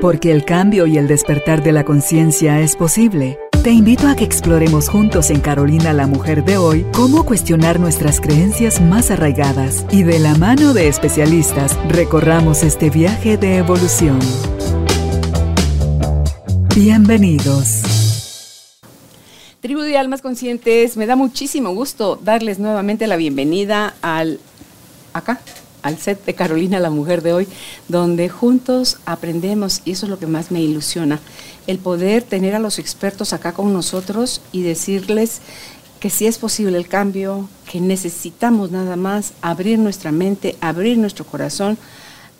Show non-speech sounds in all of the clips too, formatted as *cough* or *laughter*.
Porque el cambio y el despertar de la conciencia es posible. Te invito a que exploremos juntos en Carolina la Mujer de hoy cómo cuestionar nuestras creencias más arraigadas y de la mano de especialistas recorramos este viaje de evolución. Bienvenidos. Tribu de Almas Conscientes, me da muchísimo gusto darles nuevamente la bienvenida al acá, al set de Carolina la Mujer de hoy, donde juntos aprendemos y eso es lo que más me ilusiona el poder tener a los expertos acá con nosotros y decirles que sí es posible el cambio, que necesitamos nada más abrir nuestra mente, abrir nuestro corazón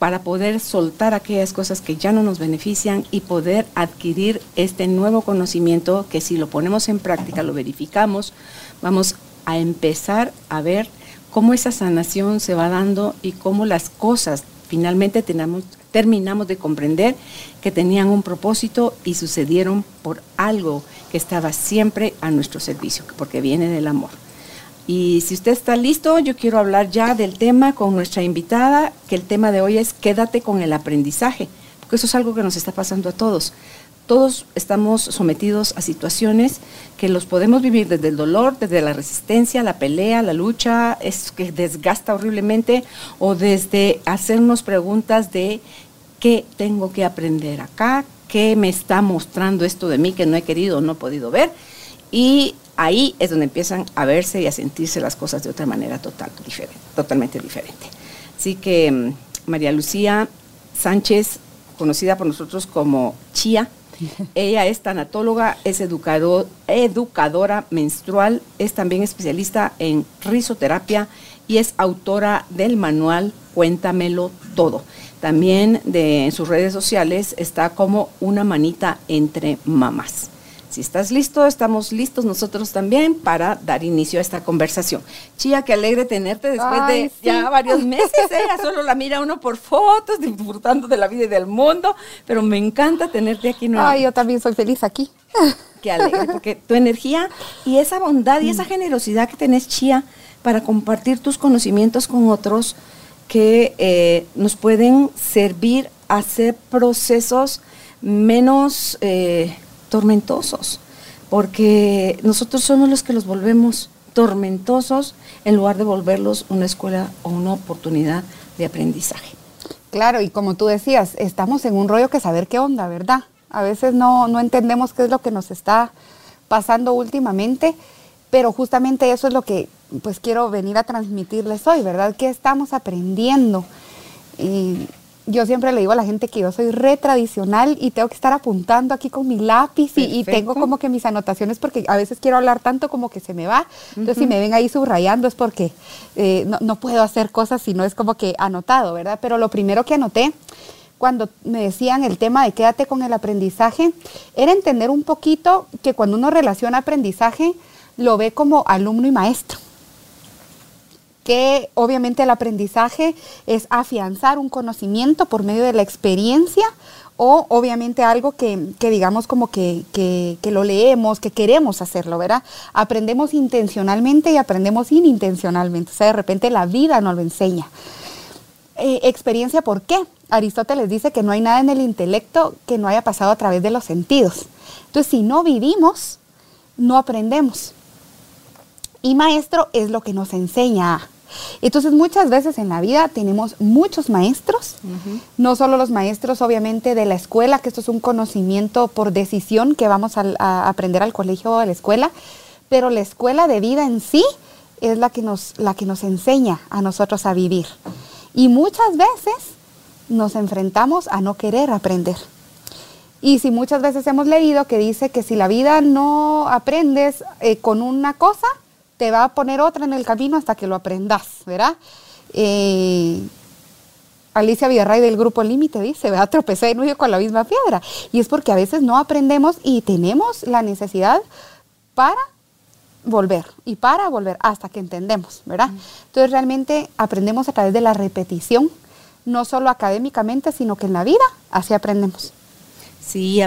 para poder soltar aquellas cosas que ya no nos benefician y poder adquirir este nuevo conocimiento que si lo ponemos en práctica, lo verificamos, vamos a empezar a ver cómo esa sanación se va dando y cómo las cosas finalmente terminamos de comprender que tenían un propósito y sucedieron por algo que estaba siempre a nuestro servicio, porque viene del amor. Y si usted está listo, yo quiero hablar ya del tema con nuestra invitada, que el tema de hoy es quédate con el aprendizaje, porque eso es algo que nos está pasando a todos todos estamos sometidos a situaciones que los podemos vivir desde el dolor, desde la resistencia, la pelea, la lucha, es que desgasta horriblemente, o desde hacernos preguntas de qué tengo que aprender acá, qué me está mostrando esto de mí que no he querido o no he podido ver. Y ahí es donde empiezan a verse y a sentirse las cosas de otra manera total, diferente, totalmente diferente. Así que mm, María Lucía Sánchez, conocida por nosotros como Chía, ella es tanatóloga, es educadora menstrual, es también especialista en risoterapia y es autora del manual Cuéntamelo Todo. También de, en sus redes sociales está como una manita entre mamás. Si estás listo, estamos listos nosotros también para dar inicio a esta conversación. Chía, qué alegre tenerte después de ya varios meses. Ella ¿eh? solo la mira uno por fotos, disfrutando de la vida y del mundo, pero me encanta tenerte aquí nuevamente. Ay, yo también soy feliz aquí. Qué alegre, porque tu energía y esa bondad y esa generosidad que tenés, Chía, para compartir tus conocimientos con otros que eh, nos pueden servir a hacer procesos menos... Eh, tormentosos, porque nosotros somos los que los volvemos tormentosos en lugar de volverlos una escuela o una oportunidad de aprendizaje. Claro, y como tú decías, estamos en un rollo que saber qué onda, ¿verdad? A veces no, no entendemos qué es lo que nos está pasando últimamente, pero justamente eso es lo que pues quiero venir a transmitirles hoy, ¿verdad? ¿Qué estamos aprendiendo? Y yo siempre le digo a la gente que yo soy re tradicional y tengo que estar apuntando aquí con mi lápiz y, tengo como que mis anotaciones porque a veces quiero hablar tanto como que se me va. Entonces, si me ven ahí subrayando es porque eh, no, puedo hacer cosas si no es como que anotado, ¿verdad? Pero lo primero que anoté cuando me decían el tema de quédate con el aprendizaje, era entender un poquito que cuando uno relaciona aprendizaje, lo ve como alumno y maestro que obviamente el aprendizaje es afianzar un conocimiento por medio de la experiencia o obviamente algo que, digamos como que, lo leemos, que queremos hacerlo, ¿verdad? Aprendemos intencionalmente y aprendemos inintencionalmente, o sea, de repente la vida nos lo enseña. Eh, experiencia, ¿por qué? Aristóteles dice que no hay nada en el intelecto que no haya pasado a través de los sentidos. Entonces, si no vivimos, no aprendemos. Y maestro es lo que nos enseña entonces muchas veces en la vida tenemos muchos maestros, no solo los maestros obviamente de la escuela, que esto es un conocimiento por decisión que vamos a, aprender al colegio o a la escuela, pero la escuela de vida en sí es la que nos, la que nos enseña a nosotros a vivir. Y muchas veces nos enfrentamos a no querer aprender. Y si muchas veces hemos leído que dice que si la vida no aprendes eh, con una cosa, te va a poner otra en el camino hasta que lo aprendas, ¿verdad? Eh, Alicia Villarray del Grupo Límite dice, a Tropecé de con la misma piedra. Y es porque a veces no aprendemos y tenemos la necesidad para volver y para volver hasta que entendemos, ¿verdad? Entonces realmente aprendemos a través de la repetición, no solo académicamente, sino que en la vida así aprendemos. Sí,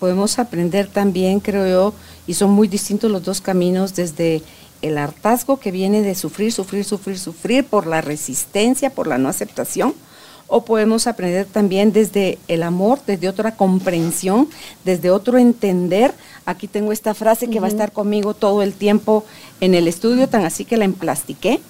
podemos aprender también, creo yo, y son muy distintos los dos caminos desde el hartazgo que viene de sufrir, sufrir, sufrir, sufrir por la resistencia, por la no aceptación, o podemos aprender también desde el amor, desde otra comprensión, desde otro entender. Aquí tengo esta frase que va a estar conmigo todo el tiempo en el estudio, tan así que la emplastiqué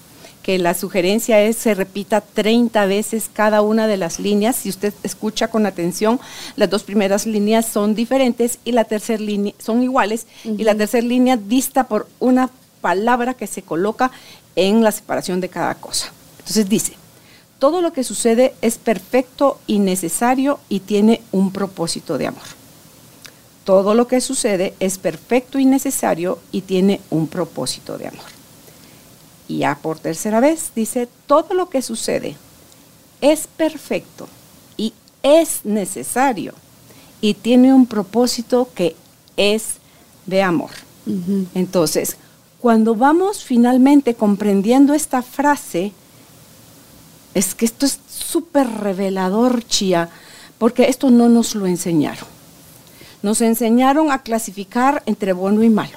que la sugerencia es se repita 30 veces cada una de las líneas. Si usted escucha con atención, las dos primeras líneas son diferentes y la tercera línea son iguales y la tercera línea dista por una palabra que se coloca en la separación de cada cosa. Entonces dice, todo lo que sucede es perfecto y necesario y tiene un propósito de amor. Todo lo que sucede es perfecto y necesario y tiene un propósito de amor. Y ya por tercera vez dice, todo lo que sucede es perfecto y es necesario y tiene un propósito que es de amor. Entonces, cuando vamos finalmente comprendiendo esta frase, es que esto es súper revelador, Chía, porque esto no nos lo enseñaron. Nos enseñaron a clasificar entre bueno y malo,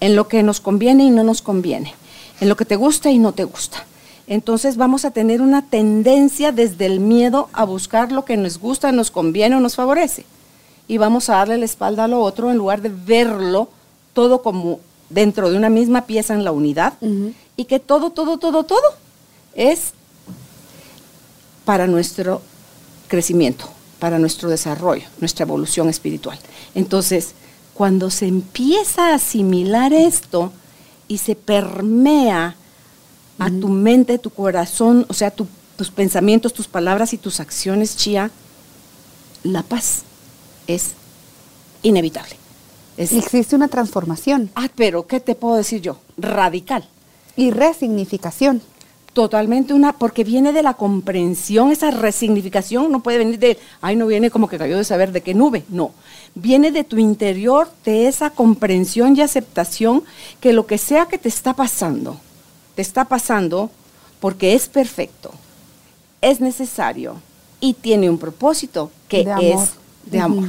en lo que nos conviene y no nos conviene en lo que te gusta y no te gusta. Entonces vamos a tener una tendencia desde el miedo a buscar lo que nos gusta, nos conviene o nos favorece. Y vamos a darle la espalda a lo otro en lugar de verlo todo como dentro de una misma pieza en la unidad y que todo, todo, todo, todo es para nuestro crecimiento, para nuestro desarrollo, nuestra evolución espiritual. Entonces, cuando se empieza a asimilar esto, y se permea a tu mente, tu corazón, o sea, tus pensamientos, tus palabras y tus acciones, Chía, la paz es inevitable. Existe una transformación. Ah, pero ¿qué te puedo decir yo? Radical. Y resignificación. Totalmente una, porque viene de la comprensión, esa resignificación no puede venir de, ay, no viene como que cayó de saber de qué nube, no viene de tu interior, de esa comprensión y aceptación que lo que sea que te está pasando, te está pasando porque es perfecto, es necesario y tiene un propósito que es de amor.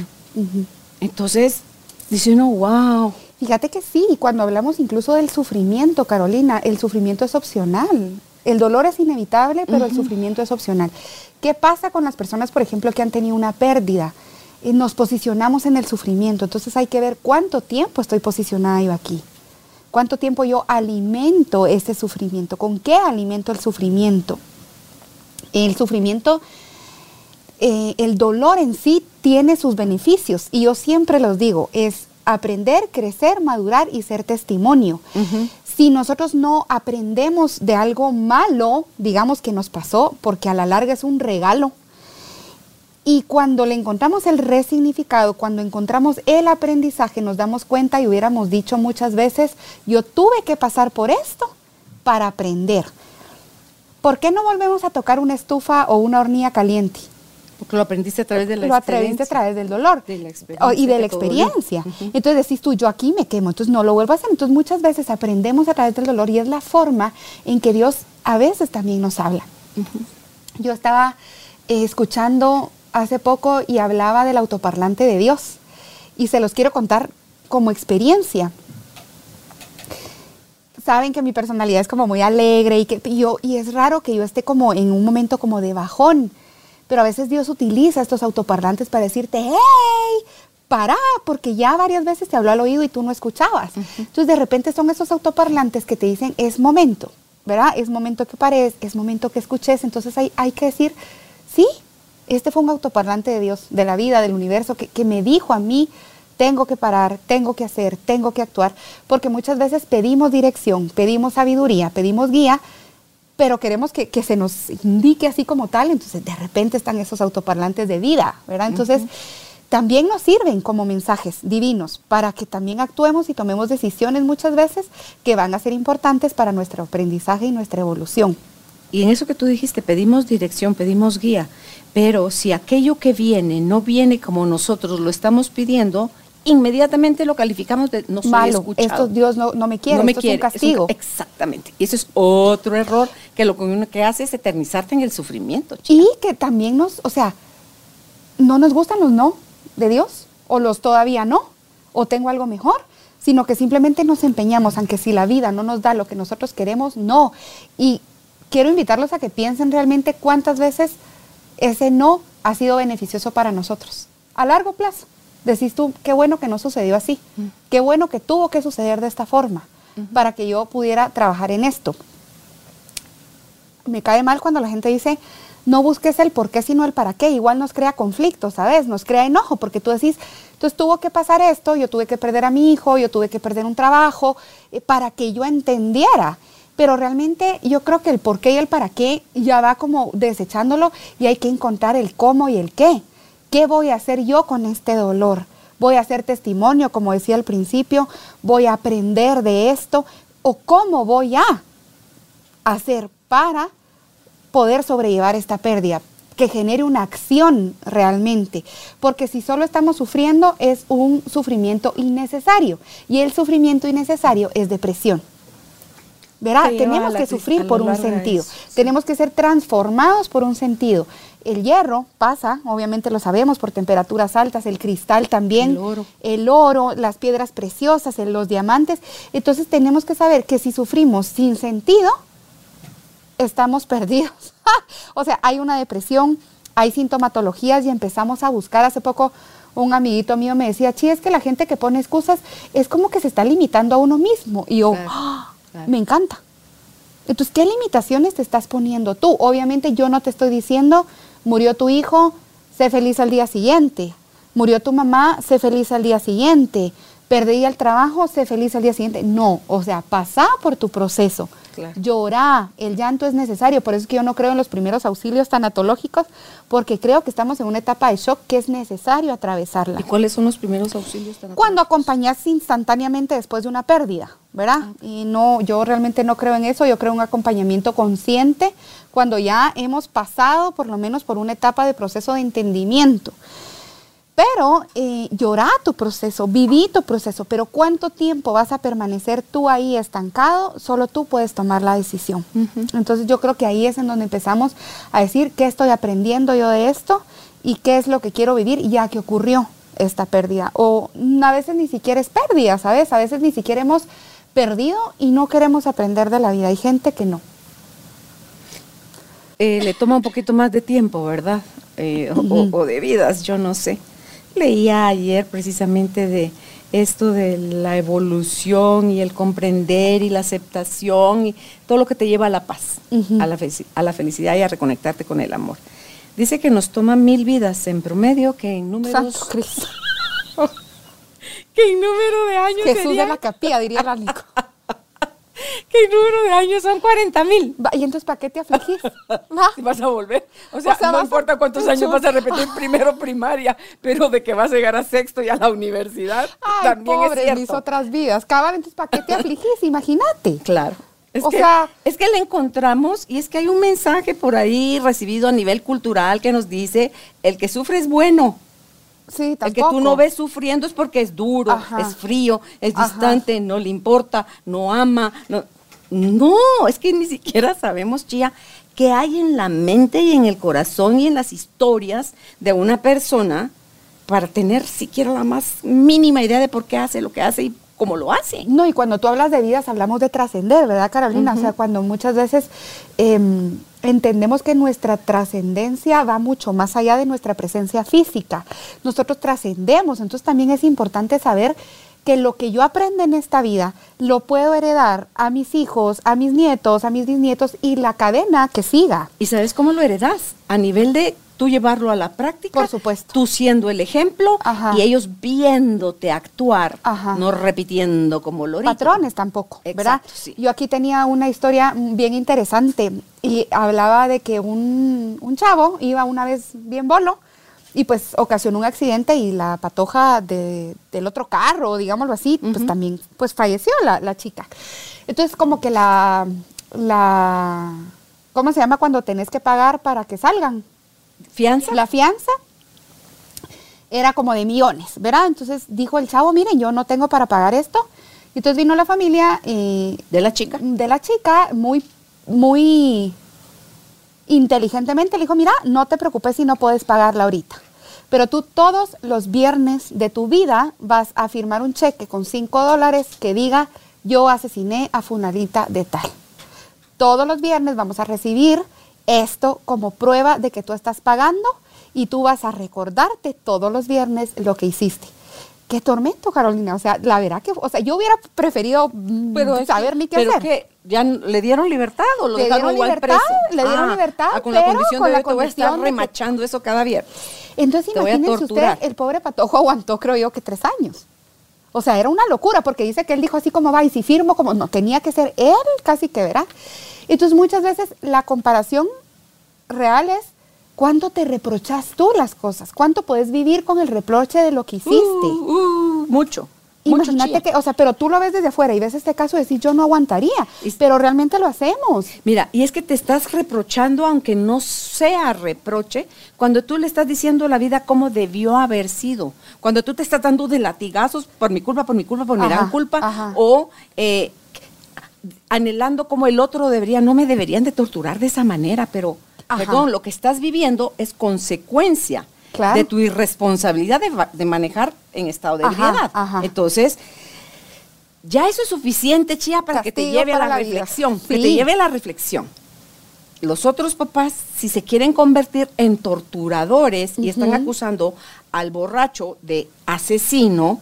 Entonces, dice uno, wow. Fíjate que sí, cuando hablamos incluso del sufrimiento, Carolina, el sufrimiento es opcional. El dolor es inevitable, pero el sufrimiento es opcional. ¿Qué pasa con las personas, por ejemplo, que han tenido una pérdida? nos posicionamos en el sufrimiento. Entonces hay que ver cuánto tiempo estoy posicionada yo aquí. Cuánto tiempo yo alimento ese sufrimiento. ¿Con qué alimento el sufrimiento? El sufrimiento, eh, el dolor en sí tiene sus beneficios. Y yo siempre los digo, es aprender, crecer, madurar y ser testimonio. Si nosotros no aprendemos de algo malo, digamos que nos pasó, porque a la larga es un regalo y cuando le encontramos el resignificado, cuando encontramos el aprendizaje, nos damos cuenta y hubiéramos dicho muchas veces, yo tuve que pasar por esto para aprender. ¿Por qué no volvemos a tocar una estufa o una hornilla caliente? Porque lo aprendiste a través de la lo aprendiste a través del dolor y de la experiencia. Entonces decís tú, yo aquí me quemo, entonces no lo vuelvo a hacer. Entonces muchas veces aprendemos a través del dolor y es la forma en que Dios a veces también nos habla. Yo estaba eh, escuchando hace poco y hablaba del autoparlante de Dios. Y se los quiero contar como experiencia. Saben que mi personalidad es como muy alegre y que yo y es raro que yo esté como en un momento como de bajón, pero a veces Dios utiliza estos autoparlantes para decirte, "Hey, para, porque ya varias veces te habló al oído y tú no escuchabas." Entonces, de repente son esos autoparlantes que te dicen, "Es momento." ¿Verdad? Es momento que pares, es momento que escuches, entonces hay, hay que decir, sí, este fue un autoparlante de Dios, de la vida, del universo, que, me dijo a mí, tengo que parar, tengo que hacer, tengo que actuar, porque muchas veces pedimos dirección, pedimos sabiduría, pedimos guía, pero queremos que, se nos indique así como tal, entonces de repente están esos autoparlantes de vida, ¿verdad? Entonces, también nos sirven como mensajes divinos para que también actuemos y tomemos decisiones muchas veces que van a ser importantes para nuestro aprendizaje y nuestra evolución. Y en eso que tú dijiste, pedimos dirección, pedimos guía, pero si aquello que viene no viene como nosotros lo estamos pidiendo, inmediatamente lo calificamos de no soy Malo, escuchado. Esto Dios no, me quiere, no me quiere, es un castigo. exactamente. Y eso es otro error que lo que hace es eternizarte en el sufrimiento. Y que también nos, o sea, no nos gustan los no de Dios, o los todavía no, o tengo algo mejor sino que simplemente nos empeñamos, aunque si la vida no nos da lo que nosotros queremos, no. Y quiero invitarlos a que piensen realmente cuántas veces ese no ha sido beneficioso para nosotros. A largo plazo, decís tú, qué bueno que no sucedió así, qué bueno que tuvo que suceder de esta forma para que yo pudiera trabajar en esto. Me cae mal cuando la gente dice, no busques el por qué, sino el para qué. Igual nos crea conflicto, ¿sabes? Nos crea enojo, porque tú decís, entonces tuvo que pasar esto, yo tuve que perder a mi hijo, yo tuve que perder un trabajo, eh, para que yo entendiera. Pero realmente yo creo que el por qué y el para qué ya va como desechándolo y hay que encontrar el cómo y el qué. ¿Qué voy a hacer yo con este dolor? Voy a hacer testimonio, como decía al principio, voy a aprender de esto o cómo voy a hacer para poder sobrellevar esta pérdida, que genere una acción realmente, porque si solo estamos sufriendo es un sufrimiento innecesario. Y el sufrimiento innecesario es depresión. Verá, tenemos que sufrir por un sentido, tenemos que ser transformados por un sentido. El hierro pasa, obviamente lo sabemos, por temperaturas altas, el cristal también, el oro, el oro las piedras preciosas, los diamantes. Entonces tenemos que saber que si sufrimos sin sentido, estamos perdidos. *laughs* o sea, hay una depresión, hay sintomatologías y empezamos a buscar. Hace poco un amiguito mío me decía, sí, es que la gente que pone excusas es como que se está limitando a uno mismo. Y yo, ¡Ah! me encanta. Entonces, ¿qué limitaciones te estás poniendo tú? Obviamente yo no te estoy diciendo, murió tu hijo, sé feliz al día siguiente. Murió tu mamá, sé feliz al día siguiente. Perdí el trabajo, sé feliz al día siguiente. No, o sea, pasa por tu proceso. Llorar, el llanto es necesario, por eso es que yo no creo en los primeros auxilios tanatológicos, porque creo que estamos en una etapa de shock que es necesario atravesarla. ¿Y cuáles son los primeros auxilios tanatológicos? Cuando acompañas instantáneamente después de una pérdida, ¿verdad? Ah, y no, yo realmente no creo en eso, yo creo en un acompañamiento consciente cuando ya hemos pasado por lo menos por una etapa de proceso de entendimiento. Pero eh, tu proceso, viví tu proceso, pero ¿cuánto tiempo vas a permanecer tú ahí estancado? Solo tú puedes tomar la decisión. Entonces yo creo que ahí es en donde empezamos a decir qué estoy aprendiendo yo de esto y qué es lo que quiero vivir ya que ocurrió esta pérdida. O a veces ni siquiera es pérdida, ¿sabes? A veces ni siquiera hemos perdido y no queremos aprender de la vida. Hay gente que no. Eh, le toma un poquito más de tiempo, ¿verdad? Eh, o de vidas, yo no sé. Leía ayer precisamente de esto de la evolución y el comprender y la aceptación y todo lo que te lleva a la paz, a, la a la felicidad y a reconectarte con el amor. Dice que nos toma mil vidas en promedio, que en números... Santo Cristo. *laughs* que en número de años Jesús de la capilla, diría la Nico. *laughs* ¿Qué número de años son 40 mil. ¿Y entonces para qué te afligís? Si *laughs* vas a volver. O sea, no importa cuántos años vas a repetir *laughs* primero primaria, pero de que vas a llegar a sexto y a la universidad, también es cierto. mis otras vidas. Cabal, entonces ¿para qué te afligís? Imagínate. Claro. Es, o que, sea, es que le encontramos y es que hay un mensaje por ahí recibido a nivel cultural que nos dice, el que sufre es bueno. Sí, El que tú no ves sufriendo es porque es duro, es frío, es distante, no le importa, no ama. No, no, es que ni siquiera sabemos, Chía, qué hay en la mente y en el corazón y en las historias de una persona para tener siquiera la más mínima idea de por qué hace lo que hace y cómo lo hace. No, y cuando tú hablas de vidas, hablamos de trascender, ¿verdad, Carolina? O sea, cuando muchas veces em, entendemos que nuestra trascendencia va mucho más allá de nuestra presencia física. Nosotros trascendemos, entonces también es importante saber que lo que yo aprendo en esta vida lo puedo heredar a mis hijos, a mis nietos, a mis bisnietos y la cadena que siga. ¿Y sabes cómo lo heredas? A nivel de tú llevarlo a la práctica. Por supuesto. Tú siendo el ejemplo y ellos viéndote actuar, no repitiendo como lo Patrones tampoco, ¿verdad? Yo aquí tenía una historia bien interesante y hablaba de que un, un chavo iba una vez bien bolo y pues ocasionó un accidente y la patoja de, del otro carro, digámoslo así, pues también pues falleció la, la, chica. Entonces como que la, la, ¿cómo se llama cuando tenés que pagar para que salgan? ¿Fianza? La fianza era como de millones, ¿verdad? Entonces dijo el chavo, miren, yo no tengo para pagar esto. Y entonces vino la familia eh, de la chica. De la chica, muy, muy inteligentemente le dijo, mira, no te preocupes si no puedes pagarla ahorita. Pero tú todos los viernes de tu vida vas a firmar un cheque con 5 dólares que diga, yo asesiné a Funadita de tal. Todos los viernes vamos a recibir esto como prueba de que tú estás pagando y tú vas a recordarte todos los viernes lo que hiciste. Qué tormento, Carolina. O sea, la verdad que, o sea, yo hubiera preferido mm, Pero saber que- ni qué pero hacer. que ya le dieron libertad o lo Le dejaron dieron igual libertad, preso. le dieron Ah, libertad, ah, con la condición con de la que te voy a estar que- remachando eso cada viernes. Entonces Te imagínense usted, el pobre patojo aguantó, creo yo, que tres años. O sea, era una locura, porque dice que él dijo así como va, y si firmo, como no, tenía que ser él casi que verá. Entonces muchas veces la comparación real es cuánto te reprochas tú las cosas, cuánto puedes vivir con el reproche de lo que hiciste. Uh, uh, mucho. mucho, Imagínate chía. que, o sea, pero tú lo ves desde afuera y ves este caso y decís, yo no aguantaría, pero realmente lo hacemos. Mira, y es que te estás reprochando, aunque no sea reproche, cuando tú le estás diciendo a la vida cómo debió haber sido. Cuando tú te estás dando de latigazos por mi culpa, por mi culpa, por mi Ajá, gran culpa, ajá. o eh, anhelando como el otro debería, no me deberían de torturar de esa manera, pero, Ajá. perdón, lo que estás viviendo es consecuencia Claro. de tu irresponsabilidad de, de manejar en estado de ebriedad. ajá. Entonces, ya eso es suficiente, Chía, para que te lleve a la, reflexión, que te lleve a la reflexión. Los otros papás, si se quieren convertir en torturadores y están acusando al borracho de asesino,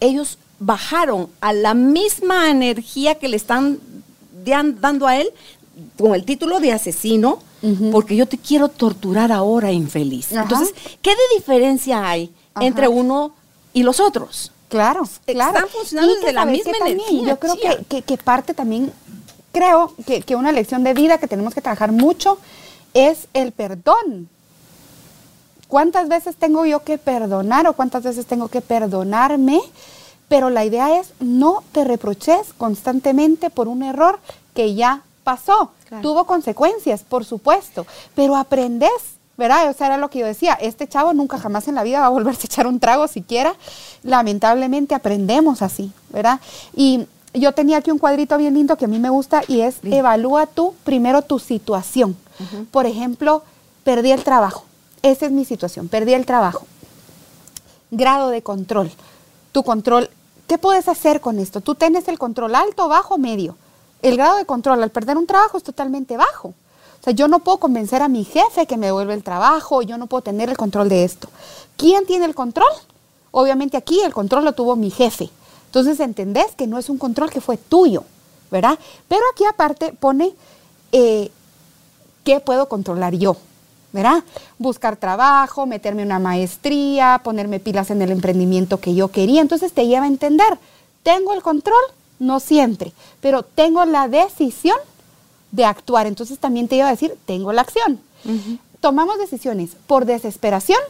ellos bajaron a la misma energía que le están dan- dando a él con el título de asesino, porque yo te quiero torturar ahora, infeliz. Ajá. Entonces, ¿qué de diferencia hay Ajá. entre uno y los otros? Claro, Están claro. funcionando Y que desde la misma también, energía, Yo creo que, que- que parte también, creo que, que una lección de vida que tenemos que trabajar mucho es el perdón. ¿Cuántas veces tengo yo que perdonar o cuántas veces tengo que perdonarme? Pero la idea es no te reproches constantemente por un error que ya pasó. Claro. Tuvo consecuencias, por supuesto, pero aprendes, ¿verdad? O sea, era lo que yo decía, este chavo nunca jamás en la vida va a volverse a echar un trago siquiera. Lamentablemente aprendemos así, ¿verdad? Y yo tenía aquí un cuadrito bien lindo que a mí me gusta y es evalúa tú primero tu situación. Por ejemplo, perdí el trabajo. Esa es mi situación, perdí el trabajo. Grado de control. Tu control, ¿qué puedes hacer con esto? Tú tienes el control alto, bajo, medio. El grado de control al perder un trabajo es totalmente bajo. O sea, yo no puedo convencer a mi jefe que me devuelva el trabajo, yo no puedo tener el control de esto. ¿Quién tiene el control? Obviamente aquí el control lo tuvo mi jefe. Entonces entendés que no es un control que fue tuyo, ¿verdad? Pero aquí aparte pone eh, qué puedo controlar yo, ¿verdad? Buscar trabajo, meterme en una maestría, ponerme pilas en el emprendimiento que yo quería. Entonces te lleva a entender, tengo el control, no siempre, pero tengo la decisión de actuar. Entonces también te lleva a decir, tengo la acción. Tomamos decisiones por desesperación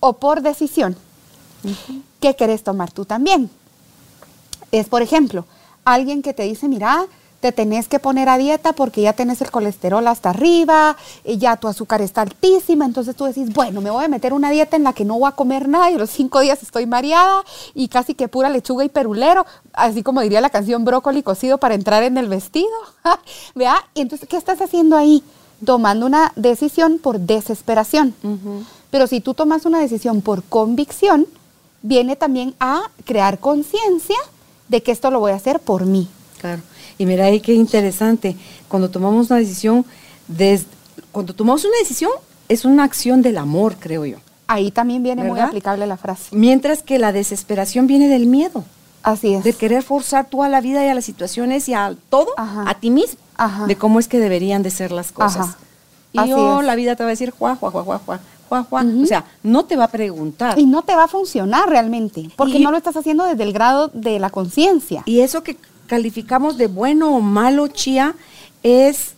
o por decisión. ¿Qué querés tomar tú también? Es, por ejemplo, alguien que te dice, mira, te tenés que poner a dieta porque ya tenés el colesterol hasta arriba, y ya tu azúcar está altísima, entonces tú decís, bueno, me voy a meter una dieta en la que no voy a comer nada y a los cinco días estoy mareada y casi que pura lechuga y perulero, así como diría la canción brócoli cocido para entrar en el vestido. *laughs* ¿Vea? Y entonces, ¿qué estás haciendo ahí? Tomando una decisión por desesperación. Pero si tú tomas una decisión por convicción, viene también a crear conciencia de que esto lo voy a hacer por mí. Claro. Y mira ahí qué interesante. Cuando tomamos una decisión, cuando tomamos una decisión, es una acción del amor, creo yo. Ahí también viene muy aplicable la frase. Mientras que la desesperación viene del miedo, Así es. de querer forzar tú a la vida y a las situaciones y a todo, Ajá. a ti mismo, Ajá. de cómo es que deberían de ser las cosas. Ajá. Y Así yo, es. la vida te va a decir, juá, juá, juá, juá, juá, juá, juá. O sea, no te va a preguntar. Y no te va a funcionar realmente, porque Y- no lo estás haciendo desde el grado de la conciencia. Y eso que calificamos de bueno o malo, Chía, es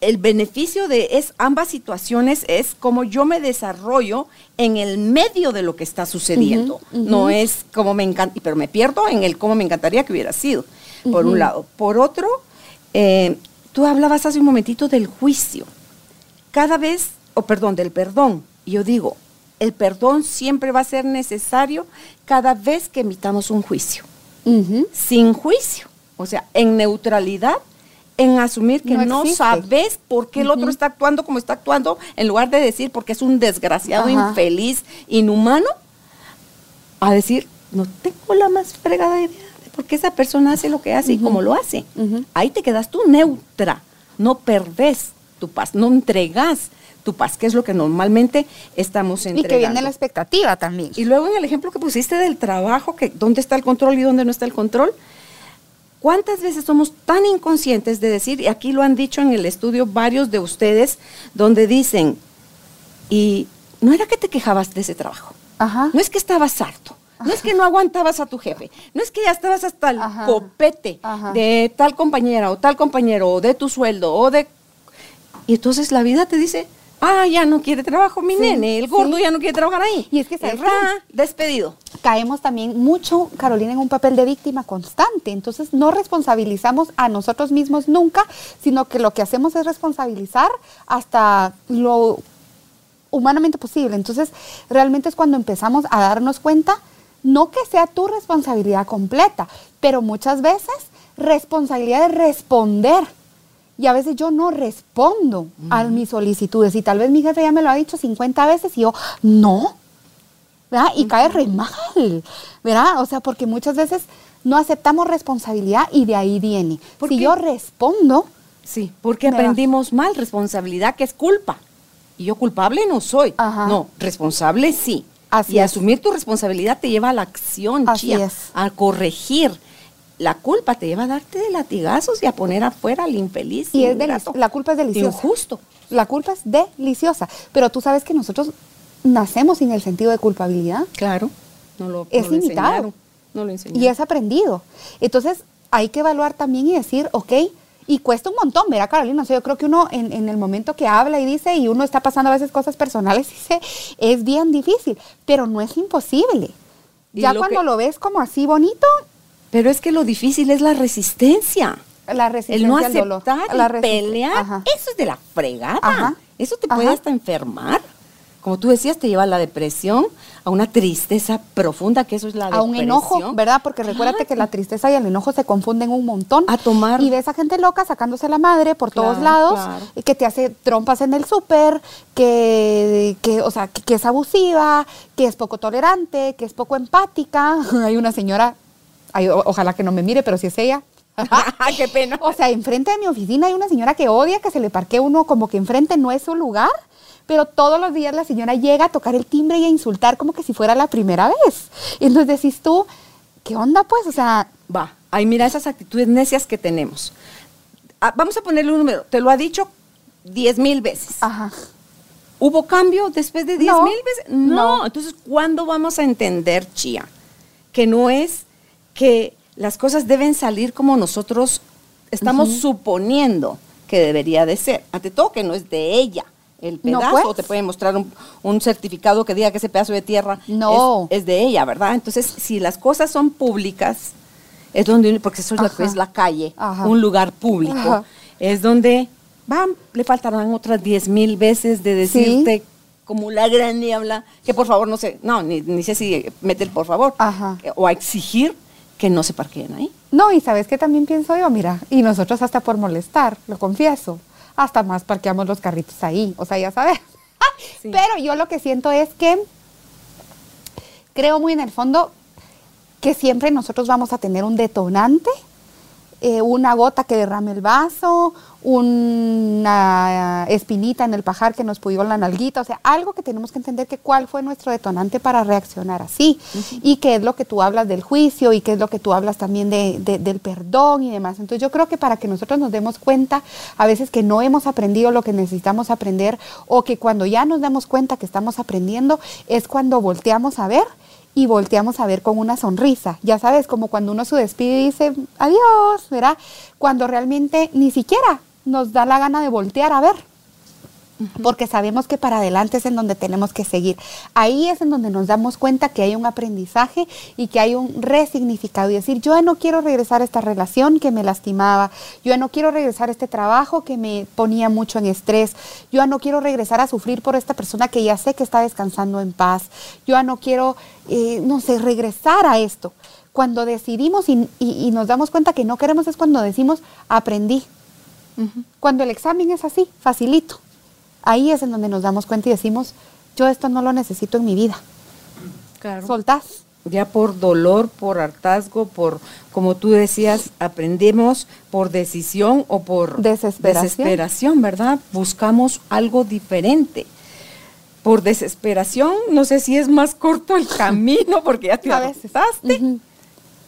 el beneficio de es ambas situaciones es como yo me desarrollo en el medio de lo que está sucediendo. No es como me encanta, pero me pierdo en el cómo me encantaría que hubiera sido, por un lado. Por otro, eh, tú hablabas hace un momentito del juicio. Cada vez, o perdón, del perdón. Yo digo, el perdón siempre va a ser necesario cada vez que emitamos un juicio sin juicio, o sea, en neutralidad, en asumir que No sabes por qué el otro está actuando como está actuando, en lugar de decir porque es un desgraciado, Ajá. infeliz, inhumano, a decir, no tengo la más fregada idea de por qué esa persona hace lo que hace y cómo lo hace. Ahí te quedas tú neutra, no perdés tu paz, no entregas tu paz, que es lo que normalmente estamos entregando. Y que viene la expectativa también. Y luego en el ejemplo que pusiste del trabajo, que dónde está el control y dónde no está el control, ¿cuántas veces somos tan inconscientes de decir, y aquí lo han dicho en el estudio varios de ustedes, donde dicen, y no era que te quejabas de ese trabajo, Ajá. no es que estabas harto, no es que no aguantabas a tu jefe, no es que ya estabas hasta el Ajá. copete de tal compañera o tal compañero o de tu sueldo o de... Y entonces la vida te dice, ah, ya no quiere trabajo mi Sí, nene, el gordo sí. ya no quiere trabajar ahí. Y es que, ra, despedido. caemos también mucho, Carolina, en un papel de víctima constante. Entonces no responsabilizamos a nosotros mismos nunca, sino que lo que hacemos es responsabilizar hasta lo humanamente posible. Entonces realmente es cuando empezamos a darnos cuenta, no que sea tu responsabilidad completa, pero muchas veces responsabilidad de responder. Y a veces yo no respondo a mis solicitudes y tal vez mi jefe ya me lo ha dicho 50 veces y yo, no, ¿verdad? Y cae re mal, ¿verdad? O sea, porque muchas veces no aceptamos responsabilidad y de ahí viene. ¿Por Si qué? yo respondo, Sí, porque aprendimos mal responsabilidad, que es culpa. Y yo culpable no soy. Ajá. No, responsable sí. Así y es. asumir tu responsabilidad te lleva a la acción, Así chía, es. a corregir. La culpa te lleva a darte de latigazos y a poner afuera al infeliz. y es delici- la culpa es deliciosa. Injusto. La culpa es deliciosa. Pero tú sabes que nosotros nacemos sin el sentido de culpabilidad Claro. No lo, Es no lo. No lo y es aprendido. Entonces hay que evaluar también y decir, ok, y cuesta un montón, ¿verdad, Carolina? O sea, yo creo que uno en, en el momento que habla y dice, y uno está pasando a veces cosas personales, *laughs* dice, es bien difícil, pero no es imposible. Ya lo cuando que- lo ves como así bonito, Pero es que lo difícil es la resistencia. la resistencia El no al dolor. aceptar, la el pelear, Ajá. eso es de la fregada. Ajá. Eso te puede Ajá. hasta enfermar. Como tú decías, te lleva a la depresión, a una tristeza profunda, que eso es la a un enojo, depresión. ¿verdad? Porque recuérdate que la tristeza y el enojo se confunden un montón. A tomar- Y ves a gente loca sacándose la madre por todos lados, claro. y que te hace trompas en el súper, que, que, o sea, que, que es abusiva, que es poco tolerante, que es poco empática. *laughs* Hay una señora, ay, o- ojalá que no me mire, pero si es ella. *laughs* ¡Qué pena! O sea, enfrente de mi oficina hay una señora que odia que se le parquee uno como que enfrente no es su lugar, pero todos los días la señora llega a tocar el timbre y a insultar como que si fuera la primera vez. Y entonces decís tú, ¿qué onda pues? O sea, Va, ahí mira esas actitudes necias que tenemos. Ah, vamos a ponerle un número. Te lo ha dicho diez mil veces. ajá. ¿Hubo cambio después de diez No, mil veces? No. no. Entonces, ¿cuándo vamos a entender, Chía? Que no es que las cosas deben salir como nosotros estamos suponiendo que debería de ser. Ante todo, que no es de ella el No, pedazo. pues. o te pueden mostrar un, un certificado que diga que ese pedazo de tierra No. es, es de ella, ¿verdad? Entonces, si las cosas son públicas, es donde, porque eso es lo que es la calle, Ajá. un lugar público, Ajá. es donde van, le faltarán otras diez mil veces de decirte como la gran niebla, que por favor no sé, no, ni, ni sé si mete el por favor, o a exigir que no se parqueen ahí. No, y sabes que también pienso yo, mira, y nosotros hasta por molestar, lo confieso, hasta más parqueamos los carritos ahí, o sea, ya sabes. *laughs* Sí. Pero yo lo que siento es que creo muy en el fondo que siempre nosotros vamos a tener un detonante, eh, una gota que derrame el vaso, una espinita en el pajar que nos puyó la nalguita, o sea, algo que tenemos que entender que cuál fue nuestro detonante para reaccionar así, y qué es lo que tú hablas del juicio, y qué es lo que tú hablas también de- de- del perdón y demás. Entonces yo creo que para que nosotros nos demos cuenta a veces que no hemos aprendido lo que necesitamos aprender, o que cuando ya nos damos cuenta que estamos aprendiendo, es cuando volteamos a ver y volteamos a ver con una sonrisa. Ya sabes, como cuando uno se despide y dice adiós, ¿verdad? Cuando realmente ni siquiera nos da la gana de voltear a ver. Porque sabemos que para adelante es en donde tenemos que seguir. Ahí es en donde nos damos cuenta que hay un aprendizaje y que hay un resignificado. Y decir, yo ya no quiero regresar a esta relación que me lastimaba. Yo ya no quiero regresar a este trabajo que me ponía mucho en estrés. Yo ya no quiero regresar a sufrir por esta persona que ya sé que está descansando en paz. Yo ya no quiero, eh, no sé, regresar a esto. Cuando decidimos y, y- y nos damos cuenta que no queremos es cuando decimos, aprendí. Cuando el examen es así, facilito. Ahí es en donde nos damos cuenta y decimos, yo esto no lo necesito en mi vida. Claro. Soltás. ya por dolor, por hartazgo, por, como tú decías, aprendemos por decisión o por Desesperación. desesperación, ¿verdad? Buscamos algo diferente. Por desesperación, no sé si es más corto el camino porque ya te *laughs* adaptaste,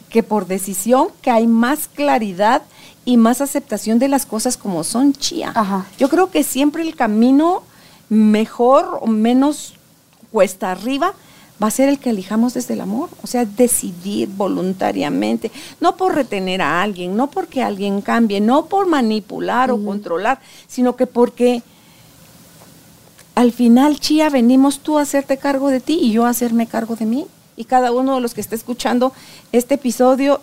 que por decisión, que hay más claridad y más aceptación de las cosas como son, chía. Ajá. Yo creo que siempre el camino mejor o menos cuesta arriba va a ser el que elijamos desde el amor, o sea, decidir voluntariamente, no por retener a alguien, no porque alguien cambie, no por manipular o controlar, sino que porque al final, Chía, venimos tú a hacerte cargo de ti y yo a hacerme cargo de mí. Y cada uno de los que está escuchando este episodio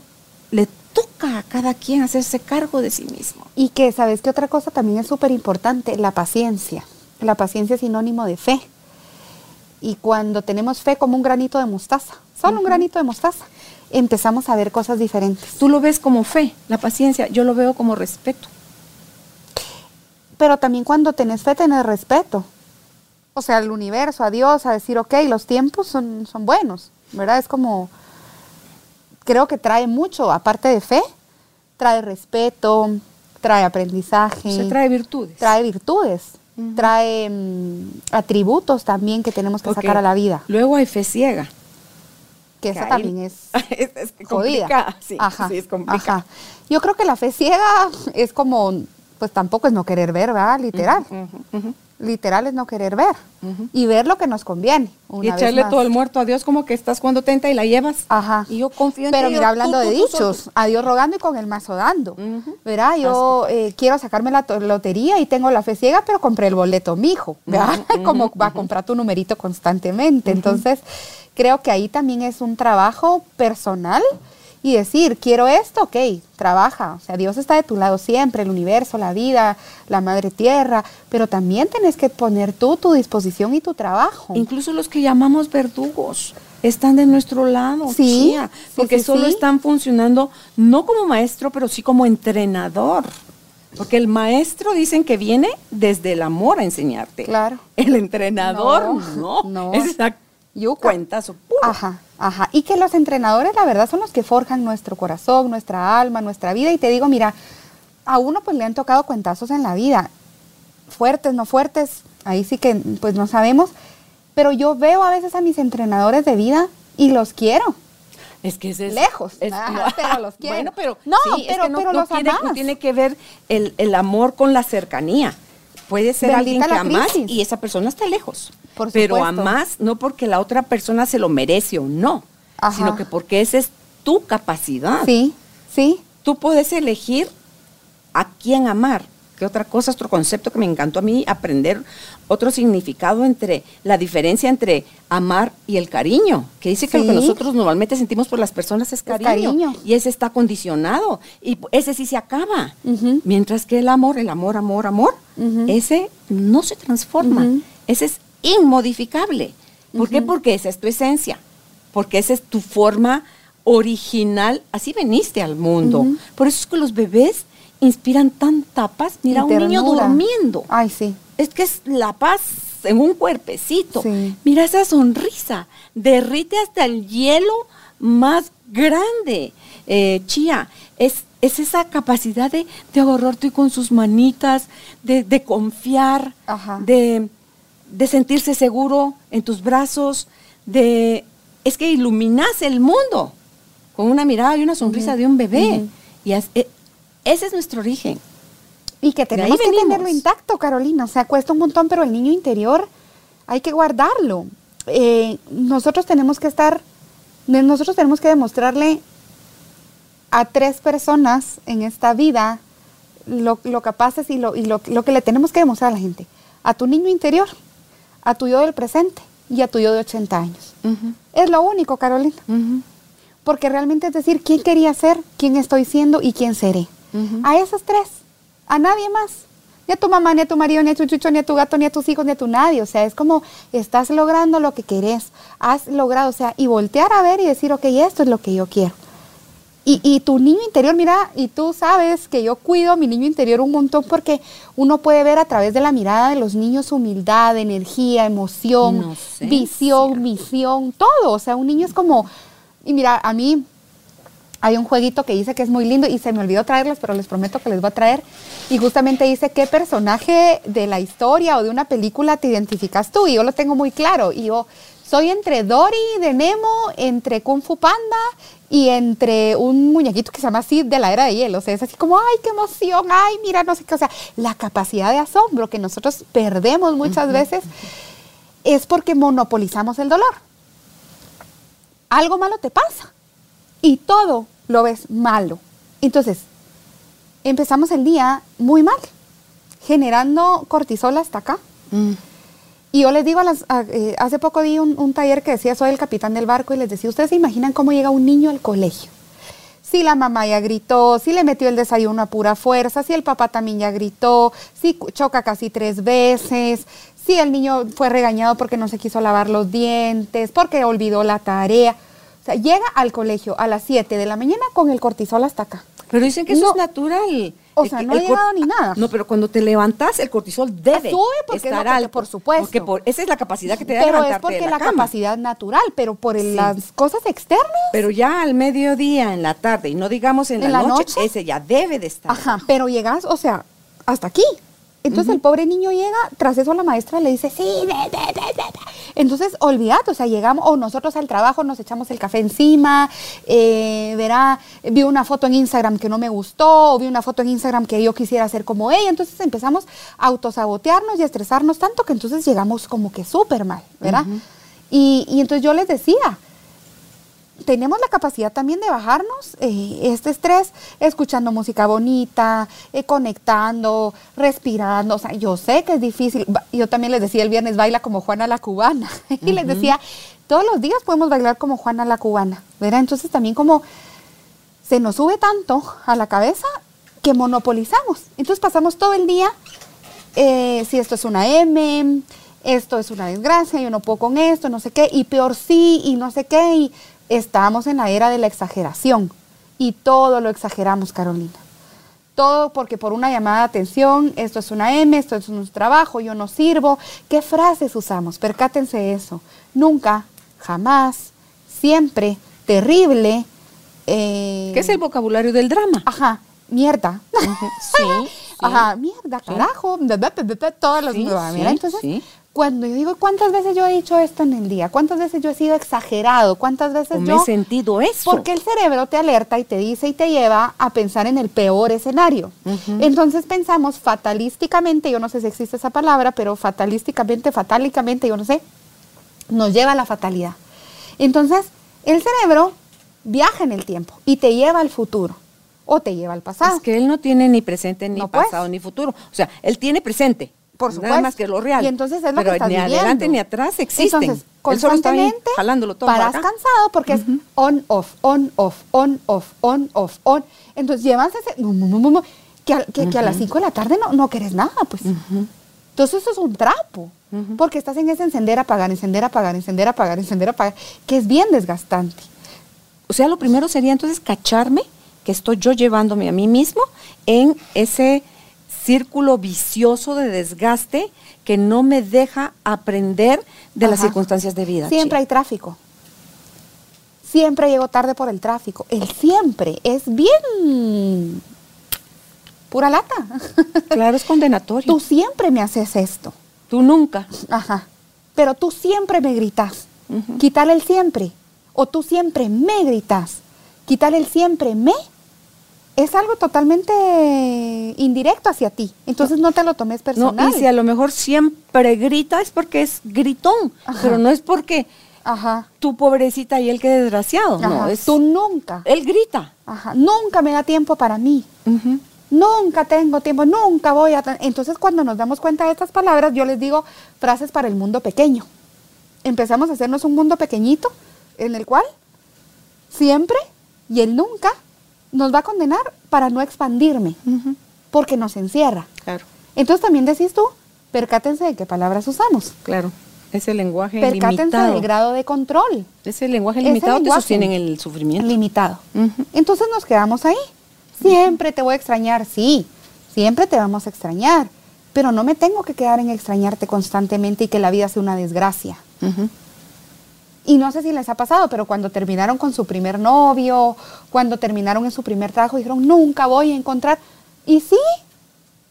le toca a cada quien hacerse cargo de sí mismo. Y que, ¿sabes qué otra cosa también es súper importante? La paciencia. La paciencia es sinónimo de fe. Y cuando tenemos fe como un granito de mostaza, solo un granito de mostaza, empezamos a ver cosas diferentes. Tú lo ves como fe, la paciencia, yo lo veo como respeto. Pero también cuando tenés fe, tenés respeto. O sea, al universo, a Dios, a decir, ok, los tiempos son, son buenos, ¿verdad? Es como, creo que trae mucho, aparte de fe, trae respeto, trae aprendizaje. Se trae virtudes. trae virtudes, trae mm, atributos también que tenemos que sacar a la vida. Luego hay fe ciega. Que Que esa también es *laughs* es, es jodida. complicada, sí, Ajá, sí, es complicada. ajá. Yo creo que la fe ciega es como, pues tampoco es no querer ver, ¿verdad? Literal. Literal es no querer ver. Y ver lo que nos conviene. Y una echarle todo el muerto a Dios como que estás cuando tenta y la llevas. Ajá. Y yo confío en Pero mira, yo- hablando tú, de tú, dichos, tú. a Dios rogando y con el mazo dando. ¿Verdad? Yo eh, quiero sacarme la lotería y tengo la fe ciega, pero compré el boleto mijo. ¿verdad? *laughs* Como va a comprar tu numerito constantemente. Entonces, creo que ahí también es un trabajo personal y decir, quiero esto, ok, trabaja. O sea, Dios está de tu lado siempre, el universo, la vida, la madre tierra, pero también tenés que poner tú tu disposición y tu trabajo. Incluso los que llamamos verdugos están de nuestro lado, Sí, porque sí, solo sí. están funcionando no como maestro, pero sí como entrenador. Porque el maestro dicen que viene desde el amor a enseñarte. Claro. El entrenador no, No, no. es esa Yuca. cuentazo puro. Ajá, ajá. Y que los entrenadores, la verdad, son los que forjan nuestro corazón, nuestra alma, nuestra vida. Y te digo, mira, a uno pues le han tocado cuentazos en la vida. Fuertes, no fuertes, ahí sí que pues no sabemos. Pero yo veo a veces a mis entrenadores de vida y los quiero. Es que ese es Lejos, es- ajá, pero los *laughs* quiero. Bueno, pero No, sí, es pero- que no, pero no los tiene, no tiene que ver el, el amor con la cercanía. Puede ser alguien que amas y esa persona está lejos. Por pero amas no porque la otra persona se lo merece o no, Ajá. sino que porque esa es tu capacidad. Sí, sí. Tú puedes elegir a quién amar. Que otra cosa, otro concepto que me encantó a mí aprender, otro significado entre la diferencia entre amar y el cariño, que dice que lo que nosotros normalmente sentimos por las personas es cariño, cariño. y ese está condicionado y ese sí se acaba. Mientras que el amor, el amor, amor, amor, ese no se transforma, ese es inmodificable. ¿Por qué? Porque esa es tu esencia, porque esa es tu forma original, así veniste al mundo. Por eso es que los bebés inspiran tanta paz. Mira, un niño durmiendo. Ay, sí. Es que es la paz en un cuerpecito. Sí. Mira esa sonrisa. Derrite hasta el hielo más grande. Eh, Chía, es, es esa capacidad de, de agarrarte con sus manitas, de, de confiar, Ajá. de, de sentirse seguro en tus brazos, de... Es que iluminas el mundo con una mirada y una sonrisa de un bebé. Y es- ese es nuestro origen. Y que tenemos que tenerlo intacto, Carolina. O sea, cuesta un montón, pero el niño interior hay que guardarlo. Eh, nosotros tenemos que estar, nosotros tenemos que demostrarle a tres personas en esta vida lo, lo capaces y, lo, y lo, lo que le tenemos que demostrar a la gente. A tu niño interior, a tu yo del presente y a tu yo de 80 años. Es lo único, Carolina. Porque realmente es decir quién quería ser, quién estoy siendo y quién seré. A esos tres, a nadie más. Ni a tu mamá, ni a tu marido, ni a tu chucho, ni a tu gato, ni a tus hijos, ni a tu nadie. O sea, es como estás logrando lo que querés. Has logrado, o sea, y voltear a ver y decir, ok, esto es lo que yo quiero. Y, y tu niño interior, mira, y tú sabes que yo cuido a mi niño interior un montón porque uno puede ver a través de la mirada de los niños humildad, energía, emoción, Inocencia. visión, misión, todo. O sea, un niño es como, Y mira, a mí hay un jueguito que dice que es muy lindo y se me olvidó traerles, pero les prometo que les voy a traer. Y justamente dice qué personaje de la historia o de una película te identificas tú. Y yo lo tengo muy claro. Y yo soy entre Dory de Nemo, entre Kung Fu Panda y entre un muñequito que se llama Sid de la era de hielo. O sea, es así como, ay, qué emoción, ay, mira, no sé qué. O sea, la capacidad de asombro que nosotros perdemos muchas veces es porque monopolizamos el dolor. Algo malo te pasa y todo lo ves malo. Entonces, empezamos el día muy mal, generando cortisol hasta acá. Mm. Y yo les digo, a las, a- eh, hace poco di un, un taller que decía, soy el capitán del barco, y les decía, ¿ustedes se imaginan cómo llega un niño al colegio? Si la mamá ya gritó, si le metió el desayuno a pura fuerza, si el papá también ya gritó, si choca casi tres veces, si el niño fue regañado porque no se quiso lavar los dientes, porque olvidó la tarea. O sea, llega al colegio a las 7 de la mañana con el cortisol hasta acá. Pero dicen que eso No. es natural. O sea, no ha llegado ni nada. No, pero cuando te levantas, el cortisol debe Ah, sube porque estar que te- alto. por supuesto. Porque por- esa es la capacidad que te da Pero es porque de la, la, cama. capacidad natural, pero por el- Sí. las cosas externas. Pero ya al mediodía, en la tarde, y no digamos en, ¿En la, la noche, noche? ese ya debe de estar. Ajá, pero llegas, o sea, hasta aquí. Entonces el pobre niño llega, tras eso la maestra le dice, sí, de, de, de, de, de". Entonces, olvídate, o sea, llegamos, o nosotros al trabajo nos echamos el café encima, eh, verá, vi una foto en Instagram que no me gustó, o vi una foto en Instagram que yo quisiera ser como ella, entonces empezamos a autosabotearnos y a estresarnos tanto que entonces llegamos como que súper mal, ¿verdad? y, y entonces yo les decía, tenemos la capacidad también de bajarnos eh, este estrés escuchando música bonita, eh, conectando, respirando. O sea, yo sé que es difícil. Yo también les decía el viernes, baila como Juana la cubana. *laughs* y les decía, todos los días podemos bailar como Juana la cubana. ¿verdad? Entonces también como se nos sube tanto a la cabeza que monopolizamos. Entonces pasamos todo el día, eh, si esto es una M, esto es una desgracia, yo no puedo con esto, no sé qué, y peor sí, y no sé qué, y estamos en la era de la exageración. Y todo lo exageramos, Carolina. Todo porque por una llamada de atención, esto es una M, esto es un trabajo, yo no sirvo. ¿Qué frases usamos? Percátense de eso. Nunca, jamás, siempre, terrible. eh, ¿Qué es el vocabulario del drama? Ajá, mierda. Sí, *laughs* sí. Ajá, mierda, carajo, bla, bla, todas las Sí, sí, entonces, sí. Cuando yo digo, ¿cuántas veces yo he dicho esto en el día? ¿Cuántas veces yo he sido exagerado? ¿Cuántas veces ¿O me yo...? he sentido eso? Porque el cerebro te alerta y te dice y te lleva a pensar en el peor escenario. Entonces pensamos fatalísticamente, yo no sé si existe esa palabra, pero fatalísticamente, fatálicamente, yo no sé, nos lleva a la fatalidad. Entonces, el cerebro viaja en el tiempo y te lleva al futuro o te lleva al pasado. Es que él no tiene ni presente, ni No, pues. pasado, ni futuro. O sea, él tiene presente. Por Nada supuesto. más que lo real. Y entonces es lo Pero que estás ni viviendo. adelante ni atrás existen. Entonces, constantemente jalándolo todo para acá. cansado porque es on, off, on, off, on, off, on, off, on. Entonces llevas ese... que, a, que a las 5 de la tarde no, no querés nada, pues. Entonces eso es un trapo. Porque estás en ese encender, apagar, encender, apagar, encender, apagar, encender, apagar, que es bien desgastante. O sea, lo primero sería entonces cacharme que estoy yo llevándome a mí mismo en ese círculo vicioso de desgaste que no me deja aprender de las circunstancias de vida. Siempre hay tráfico. Siempre llego tarde por el tráfico. El siempre es bien pura lata. Claro, es condenatorio. tú siempre me haces esto. Tú nunca. Ajá. Pero tú siempre me gritas. Ujú. Quítale el siempre. O tú siempre me gritas. Quítale el siempre me. Es algo totalmente indirecto hacia ti. Entonces no te lo tomes No, personal. y si a lo mejor siempre grita es porque es gritón, Ajá. pero no es porque Ajá. tu pobrecita y él que desgraciado. No, es Tú nunca. él grita. Ajá. Nunca me da tiempo para mí. Nunca tengo tiempo, nunca voy a... Entonces cuando nos damos cuenta de estas palabras, yo les digo frases para el mundo pequeño. Empezamos a hacernos un mundo pequeñito en el cual siempre y el nunca nos va a condenar para no expandirme, porque nos encierra. Claro, Entonces también decís tú, percátense de qué palabras usamos. claro. Ese lenguaje Percátense limitado. del grado de control Ese lenguaje Ese limitado lenguaje. sostiene en el sufrimiento. limitado. Entonces nos quedamos ahí. Siempre te voy a extrañar, sí, siempre te vamos a extrañar, pero no me tengo que quedar en extrañarte constantemente y que la vida sea una desgracia. Y no sé si les ha pasado, pero cuando terminaron con su primer novio, cuando terminaron en su primer trabajo, dijeron, nunca voy a encontrar. Y sí,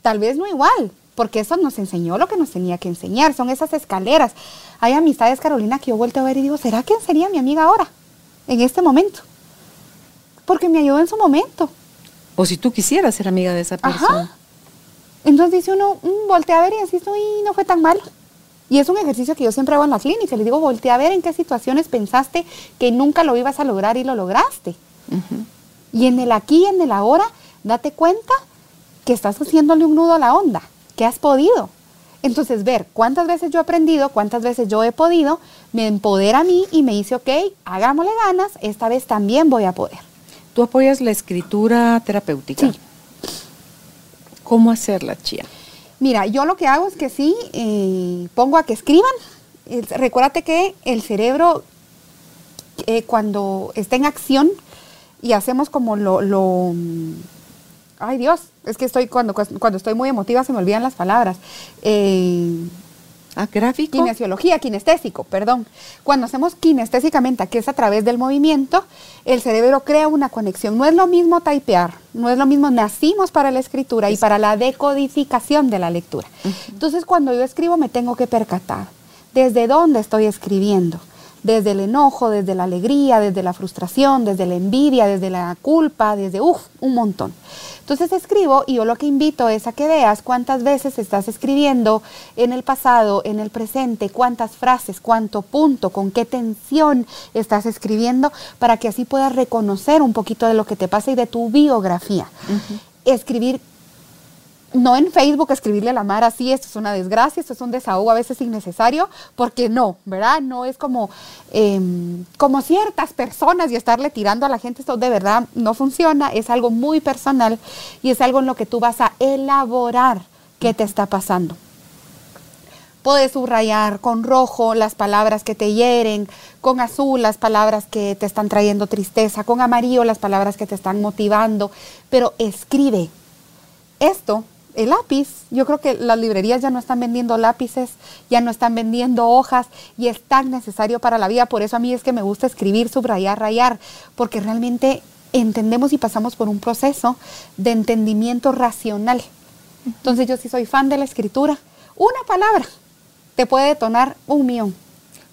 tal vez no igual, porque eso nos enseñó lo que nos tenía que enseñar, son esas escaleras. Hay amistades, Carolina, que yo vuelto a ver y digo, ¿será que sería mi amiga ahora, en este momento? Porque me ayudó en su momento. O si tú quisieras ser amiga de esa persona. Ajá. Entonces dice uno, mm, voltea a ver y así y no fue tan malo. Y es un ejercicio que yo siempre hago en la clínica. Le digo, voltea a ver en qué situaciones pensaste que nunca lo ibas a lograr y lo lograste. Y en el aquí y en el ahora, date cuenta que estás haciéndole un nudo a la onda, que has podido. Entonces, ver cuántas veces yo he aprendido, cuántas veces yo he podido, me empodera a mí y me dice, ok, hagámosle ganas, esta vez también voy a poder. Tú apoyas la escritura terapéutica. Sí. ¿Cómo hacerla, Chía? Mira, yo lo que hago es que sí, eh, pongo a que escriban. Recuérdate que el cerebro, eh, cuando está en acción y hacemos como lo, lo- mm, Ay Dios, es que estoy cuando, cuando estoy muy emotiva se me olvidan las palabras. Eh, Ah, gráfico. Kinesiología, kinestésico, perdón. Cuando hacemos kinestésicamente, que es a través del movimiento, el cerebro crea una conexión. No es lo mismo typear, no es lo mismo, nacimos para la escritura y para la decodificación de la lectura. Entonces, cuando yo escribo, me tengo que percatar desde dónde estoy escribiendo. Desde el enojo, desde la alegría, desde la frustración, desde la envidia, desde la culpa, desde, uff, un montón. Entonces escribo y yo lo que invito es a que veas cuántas veces estás escribiendo en el pasado, en el presente, cuántas frases, cuánto punto, con qué tensión estás escribiendo, para que así puedas reconocer un poquito de lo que te pasa y de tu biografía. Escribir no en Facebook escribirle a la mar así, esto es una desgracia, esto es un desahogo a veces innecesario, porque no, ¿verdad? No es como, em, como ciertas personas y estarle tirando a la gente, esto de verdad no funciona, es algo muy personal y es algo en lo que tú vas a elaborar qué te está pasando. Puedes subrayar con rojo las palabras que te hieren, con azul las palabras que te están trayendo tristeza, con amarillo las palabras que te están motivando, pero escribe. Esto, el lápiz, yo creo que las librerías ya no están vendiendo lápices, ya no están vendiendo hojas y es tan necesario para la vida. Por eso a mí es que me gusta escribir, subrayar, rayar, porque realmente entendemos y pasamos por un proceso de entendimiento racional. Entonces yo sí soy fan de la escritura. Una palabra te puede detonar un millón.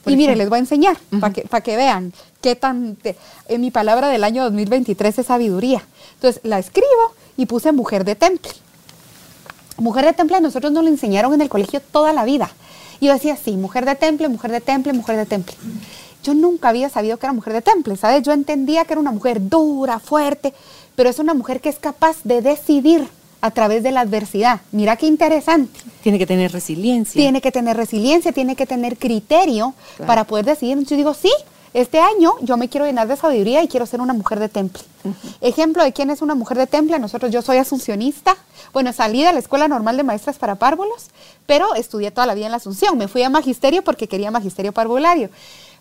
Por y mire, les voy a enseñar para que, pa' que vean qué tan... te- en mi palabra del año 2023 es sabiduría. Entonces la escribo y puse mujer de temple. Mujer de temple a nosotros nos lo enseñaron en el colegio toda la vida. Y yo decía, sí, mujer de temple, mujer de temple, mujer de temple. Yo nunca había sabido que era mujer de temple, ¿sabes? Yo entendía que era una mujer dura, fuerte, pero es una mujer que es capaz de decidir a través de la adversidad. Mira qué interesante. Tiene que tener resiliencia. Tiene que tener resiliencia, tiene que tener criterio Claro. para poder decidir. Yo digo, sí, este año yo me quiero llenar de sabiduría y quiero ser una mujer de temple. Ejemplo de quién es una mujer de temple, nosotros yo soy asuncionista. Bueno, salí de la Escuela Normal de Maestras para Párvulos, pero estudié toda la vida en la Asunción. Me fui a magisterio porque quería magisterio parvulario.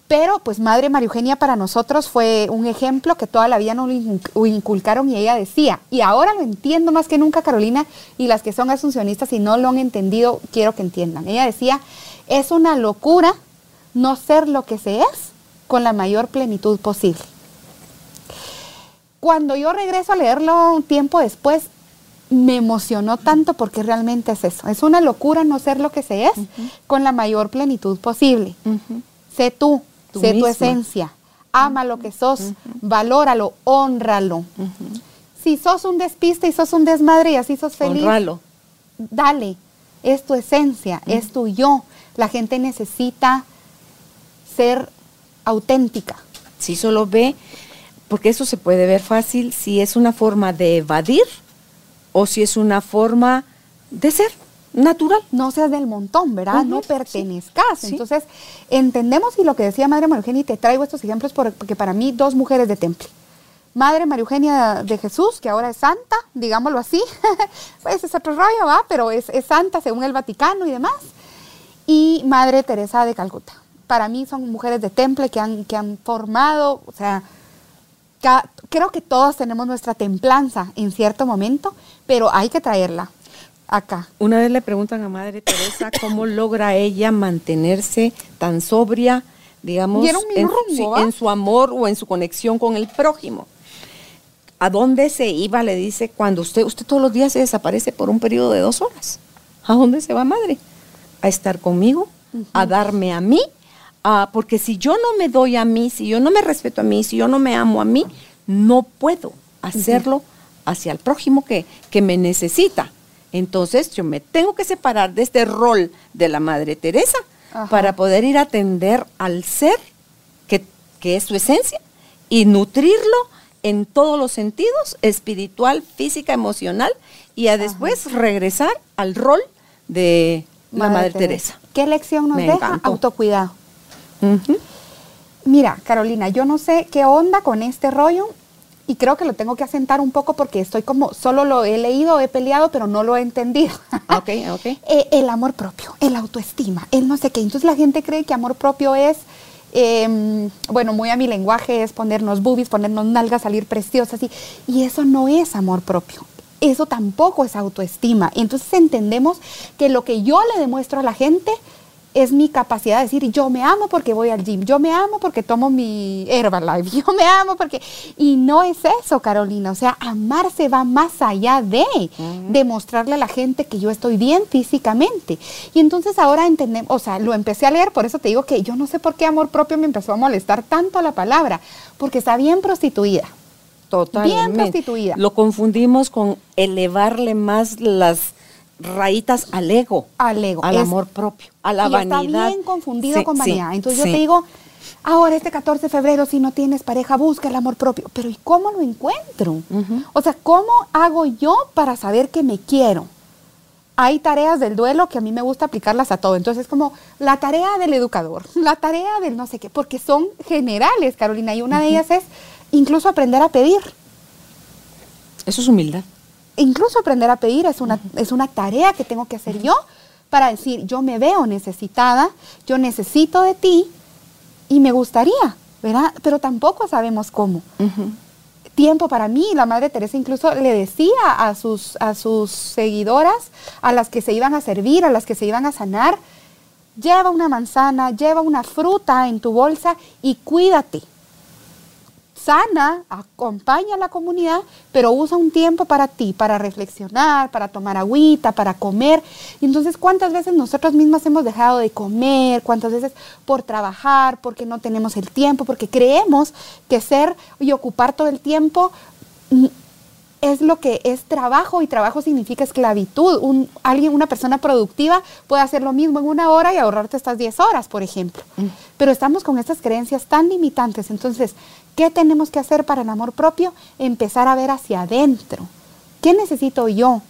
Pero pues Madre María Eugenia para nosotros fue un ejemplo que toda la vida nos inculcaron y ella decía, y ahora lo entiendo más que nunca Carolina, y las que son asuncionistas y no lo han entendido, quiero que entiendan. Ella decía, es una locura no ser lo que se es con la mayor plenitud posible. Cuando yo regreso a leerlo un tiempo después, me emocionó tanto porque realmente es eso. Es una locura no ser lo que se es con la mayor plenitud posible. Sé tú, Tú sé tu esencia. Ama lo que sos, valóralo, honralo. Si sos un despiste y sos un desmadre y así sos feliz, Honralo. dale, es tu esencia, es tu yo. La gente necesita ser auténtica. Si solo ve, porque eso se puede ver fácil, si es una forma de evadir o si es una forma de ser natural. no seas del montón, ¿verdad? No pertenezcas. Sí. Entonces, entendemos y lo que decía Madre María Eugenia, y te traigo estos ejemplos por- porque para mí dos mujeres de temple. Madre María Eugenia de Jesús, que ahora es santa, digámoslo así, *laughs* pues es otro rollo, ¿va? Pero es, es santa según el Vaticano y demás. Y Madre Teresa de Calcuta. Para mí son mujeres de temple que han, que han formado, o sea, creo que todos tenemos nuestra templanza en cierto momento, pero hay que traerla acá. Una vez le preguntan a Madre Teresa cómo *coughs* logra ella mantenerse tan sobria, digamos, en su amor o en su conexión con el prójimo. ¿A dónde se iba? Le dice, cuando usted, usted todos los días se desaparece por un periodo de dos horas. ¿A dónde se va, madre? A estar conmigo, a darme a mí, a- porque si yo no me doy a mí, si yo no me respeto a mí, si yo no me amo a mí, no puedo hacerlo hacia el prójimo que, que me necesita. Entonces yo me tengo que separar de este rol de la Madre Teresa Ajá. para poder ir a atender al ser que, que es su esencia y nutrirlo en todos los sentidos, espiritual, física, emocional, y a después regresar al rol de la Madre, Teresa. ¿Qué lección nos Me deja? encantó. Autocuidado. Mira, Carolina, yo no sé qué onda con este rollo y creo que lo tengo que asentar un poco porque estoy como, solo lo he leído, he peleado, pero no lo he entendido. *laughs* Ok, ok. Eh, el amor propio, el autoestima, el no sé qué. Entonces la gente cree que amor propio es, eh, bueno, muy a mi lenguaje es ponernos boobies, ponernos nalgas, salir preciosas y, y eso no es amor propio. Eso tampoco es autoestima. Entonces entendemos que lo que yo le demuestro a la gente es mi capacidad de decir, yo me amo porque voy al gym, yo me amo porque tomo mi Herbalife, *laughs* yo me amo porque... Y no es eso, Carolina. O sea, amarse va más allá de demostrarle a la gente que yo estoy bien físicamente. Y entonces ahora entendemos, o sea, lo empecé a leer, por eso te digo que yo no sé por qué amor propio me empezó a molestar tanto la palabra, porque está bien prostituida. Totalmente. prostituida. Lo confundimos con elevarle más las rayitas al ego. Al ego. Al Es- amor propio. A la y vanidad. está bien confundido Sí, con sí, vanidad. Entonces sí. yo te digo, ahora este 14 de febrero, si no tienes pareja, busca el amor propio. Pero ¿y cómo lo encuentro? O sea, ¿cómo hago yo para saber que me quiero? Hay tareas del duelo que a mí me gusta aplicarlas a todo. Entonces es como la tarea del educador, *laughs* la tarea del no sé qué, porque son generales, Carolina. Y una de ellas es incluso aprender a pedir. Eso es humildad. Incluso aprender a pedir es una, es una tarea que tengo que hacer yo para decir, yo me veo necesitada, yo necesito de ti y me gustaría, ¿verdad? Pero tampoco sabemos cómo. Tiempo para mí, la Madre Teresa incluso le decía a sus, a sus seguidoras, a las que se iban a servir, a las que se iban a sanar, lleva una manzana, lleva una fruta en tu bolsa y cuídate sana, acompaña a la comunidad, pero usa un tiempo para ti, para reflexionar, para tomar agüita, para comer. Y entonces, ¿cuántas veces nosotros mismas hemos dejado de comer? ¿Cuántas veces por trabajar, porque no tenemos el tiempo, porque creemos que ser y ocupar todo el tiempo mm, es lo que es trabajo y trabajo significa esclavitud. Un, alguien, una persona productiva puede hacer lo mismo en una hora y ahorrarte estas 10 horas, por ejemplo. Pero estamos con estas creencias tan limitantes. Entonces, ¿qué tenemos que hacer para el amor propio? Empezar a ver hacia adentro. ¿Qué necesito yo?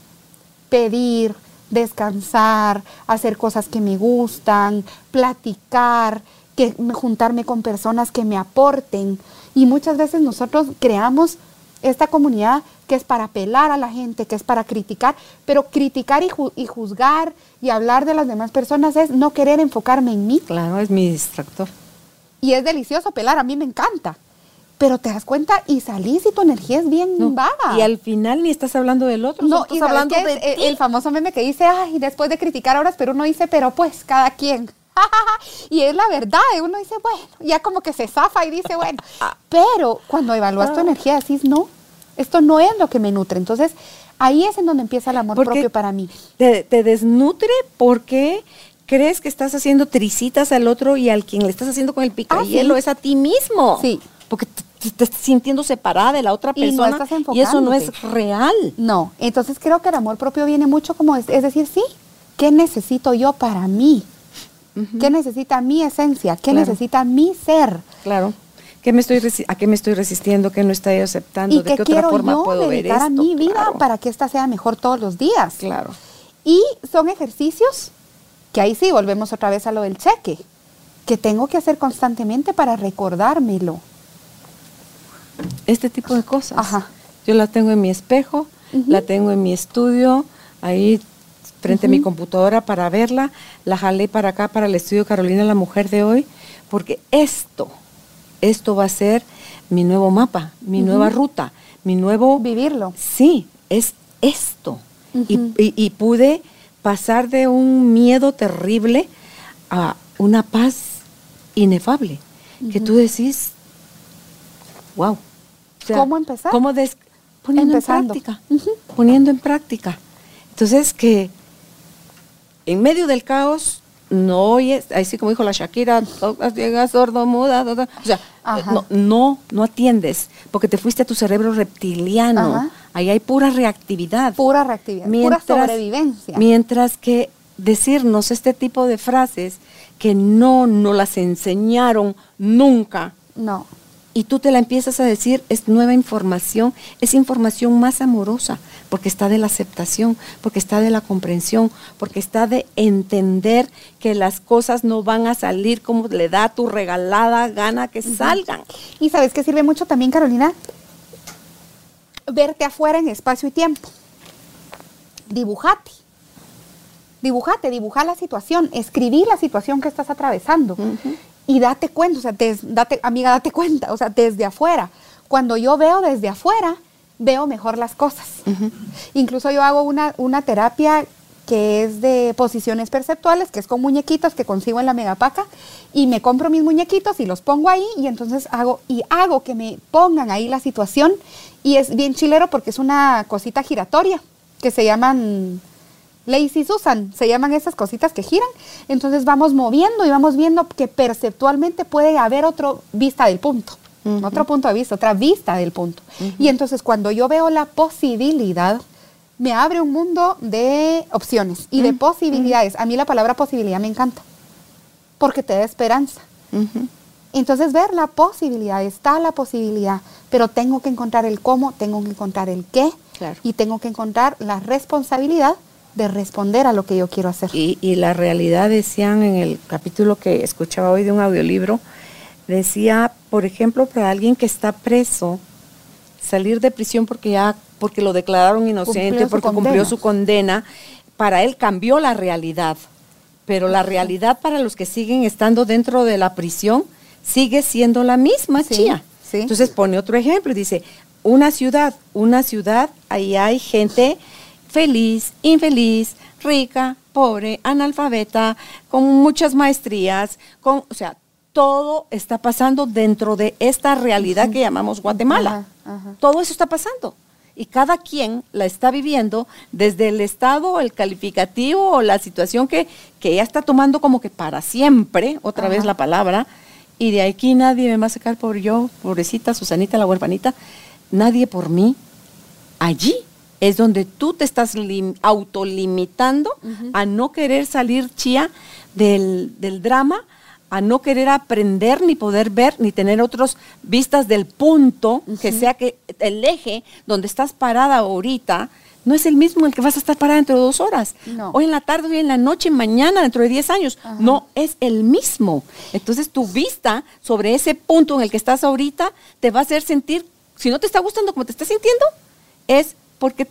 Pedir, descansar, hacer cosas que me gustan, platicar, que, juntarme con personas que me aporten. Y muchas veces nosotros creamos esta comunidad que es para apelar a la gente, que es para criticar, pero criticar y, ju- y juzgar y hablar de las demás personas es no querer enfocarme en mí. Claro, es mi distractor. Y es delicioso pelar, a mí me encanta. Pero te das cuenta y salís y tu energía es bien No, vaga. Y al final ni estás hablando del otro, no, estás y ¿sabes hablando de es? el, ti. el famoso meme que dice, ay, después de criticar ahora, pero uno dice, pero pues, cada quien. *laughs* y es la verdad, y uno dice, bueno, ya como que se zafa y dice, bueno. *laughs* Pero cuando evalúas tu energía, decís, no, esto no es lo que me nutre. Entonces, ahí es en donde empieza el amor Porque propio para mí. Te, te desnutre porque crees que estás haciendo tricitas al otro y al quien le estás haciendo con el picayelo Ah, sí. es a ti mismo. Sí. Porque te, estás sintiendo separada de la otra Y no persona estás y eso no es real. No, entonces creo que el amor propio viene mucho como, es, es decir, sí, ¿qué necesito yo para mí? ¿Qué necesita mi esencia? ¿Qué Claro. necesita mi ser? Claro. ¿Qué me estoy resi- ¿A qué me estoy resistiendo? ¿Qué no estoy aceptando? ¿Y ¿De qué qué otra quiero forma yo puedo ver dedicar esto? a mi vida Claro, para que esta sea mejor todos los días? Claro. Y son ejercicios que ahí sí volvemos otra vez a lo del cheque, que tengo que hacer constantemente para recordármelo. Este tipo de cosas. Ajá. Yo la tengo en mi espejo, la tengo en mi estudio, ahí frente a mi computadora para verla, la jalé para acá, para el estudio Carolina, la mujer de hoy, porque esto, esto va a ser mi nuevo mapa, mi nueva ruta, mi nuevo... Vivirlo. Sí, es esto. Y, y pude pasar de un miedo terrible a una paz inefable, que tú decís, wow. ¿Cómo empezar? ¿Cómo des poniendo Empezando. en práctica? Poniendo en práctica. Entonces que en medio del caos no oyes, así como dijo la Shakira, llegas sordo, muda, o sea, no, no, no atiendes, porque te fuiste a tu cerebro reptiliano. Ajá. Ahí hay pura reactividad. Pura reactividad, pura sobrevivencia. Mientras que decirnos este tipo de frases que no nos las enseñaron nunca No. Y tú te la empiezas a decir, es nueva información, es información más amorosa, porque está de la aceptación, porque está de la comprensión, porque está de entender que las cosas no van a salir como le da tu regalada gana que salgan. Y sabes que sirve mucho también, Carolina, verte afuera en espacio y tiempo. Dibujate. Dibujate, dibuja la situación, escribí la situación que estás atravesando y date cuenta, o sea, des- date, amiga, date cuenta, o sea, desde afuera. Cuando yo veo desde afuera, veo mejor las cosas. Incluso yo hago una, una terapia que es de posiciones perceptuales, que es con muñequitos que consigo en la megapaca, y me compro mis muñequitos y los pongo ahí, y entonces hago, y hago que me pongan ahí la situación, y es bien chilero porque es una cosita giratoria, que se llaman Lazy Susan, se llaman esas cositas que giran, entonces vamos moviendo y vamos viendo que perceptualmente puede haber otro vista del punto, otro punto de vista, otra vista del punto. Y entonces cuando yo veo la posibilidad, me abre un mundo de opciones y de posibilidades. A mí la palabra posibilidad me encanta, porque te da esperanza. Entonces ver la posibilidad, está la posibilidad, pero tengo que encontrar el cómo, tengo que encontrar el qué Claro. y tengo que encontrar la responsabilidad de responder a lo que yo quiero hacer. Y, y la realidad decían en el capítulo que escuchaba hoy de un audiolibro, decía, por ejemplo, para alguien que está preso, salir de prisión porque ya, porque lo declararon inocente, Cumplió porque cumplió su condena, para él cambió la realidad. Pero la realidad para los que siguen estando dentro de la prisión sigue siendo la misma, Sí, chía. sí. Entonces pone otro ejemplo y dice, una ciudad, una ciudad, ahí hay gente feliz, infeliz, rica, pobre, analfabeta, con muchas maestrías, con, o sea, todo está pasando dentro de esta realidad que llamamos Guatemala. Ajá, ajá. Todo eso está pasando. Y cada quien la está viviendo desde el estado, el calificativo o la situación que, que ella está tomando como que para siempre, otra vez la palabra, y de aquí nadie me va a sacar por yo, pobrecita Susanita, la huerfanita, nadie por mí. Allí es donde tú te estás lim- autolimitando a no querer salir chía del, del drama, a no querer aprender, ni poder ver, ni tener otras vistas del punto, que sea que el eje donde estás parada ahorita, no es el mismo el que vas a estar parada dentro de dos horas. No. Hoy en la tarde, hoy en la noche, mañana, dentro de 10 años. No es el mismo. Entonces tu vista sobre ese punto en el que estás ahorita te va a hacer sentir, si no te está gustando como te estás sintiendo, es porque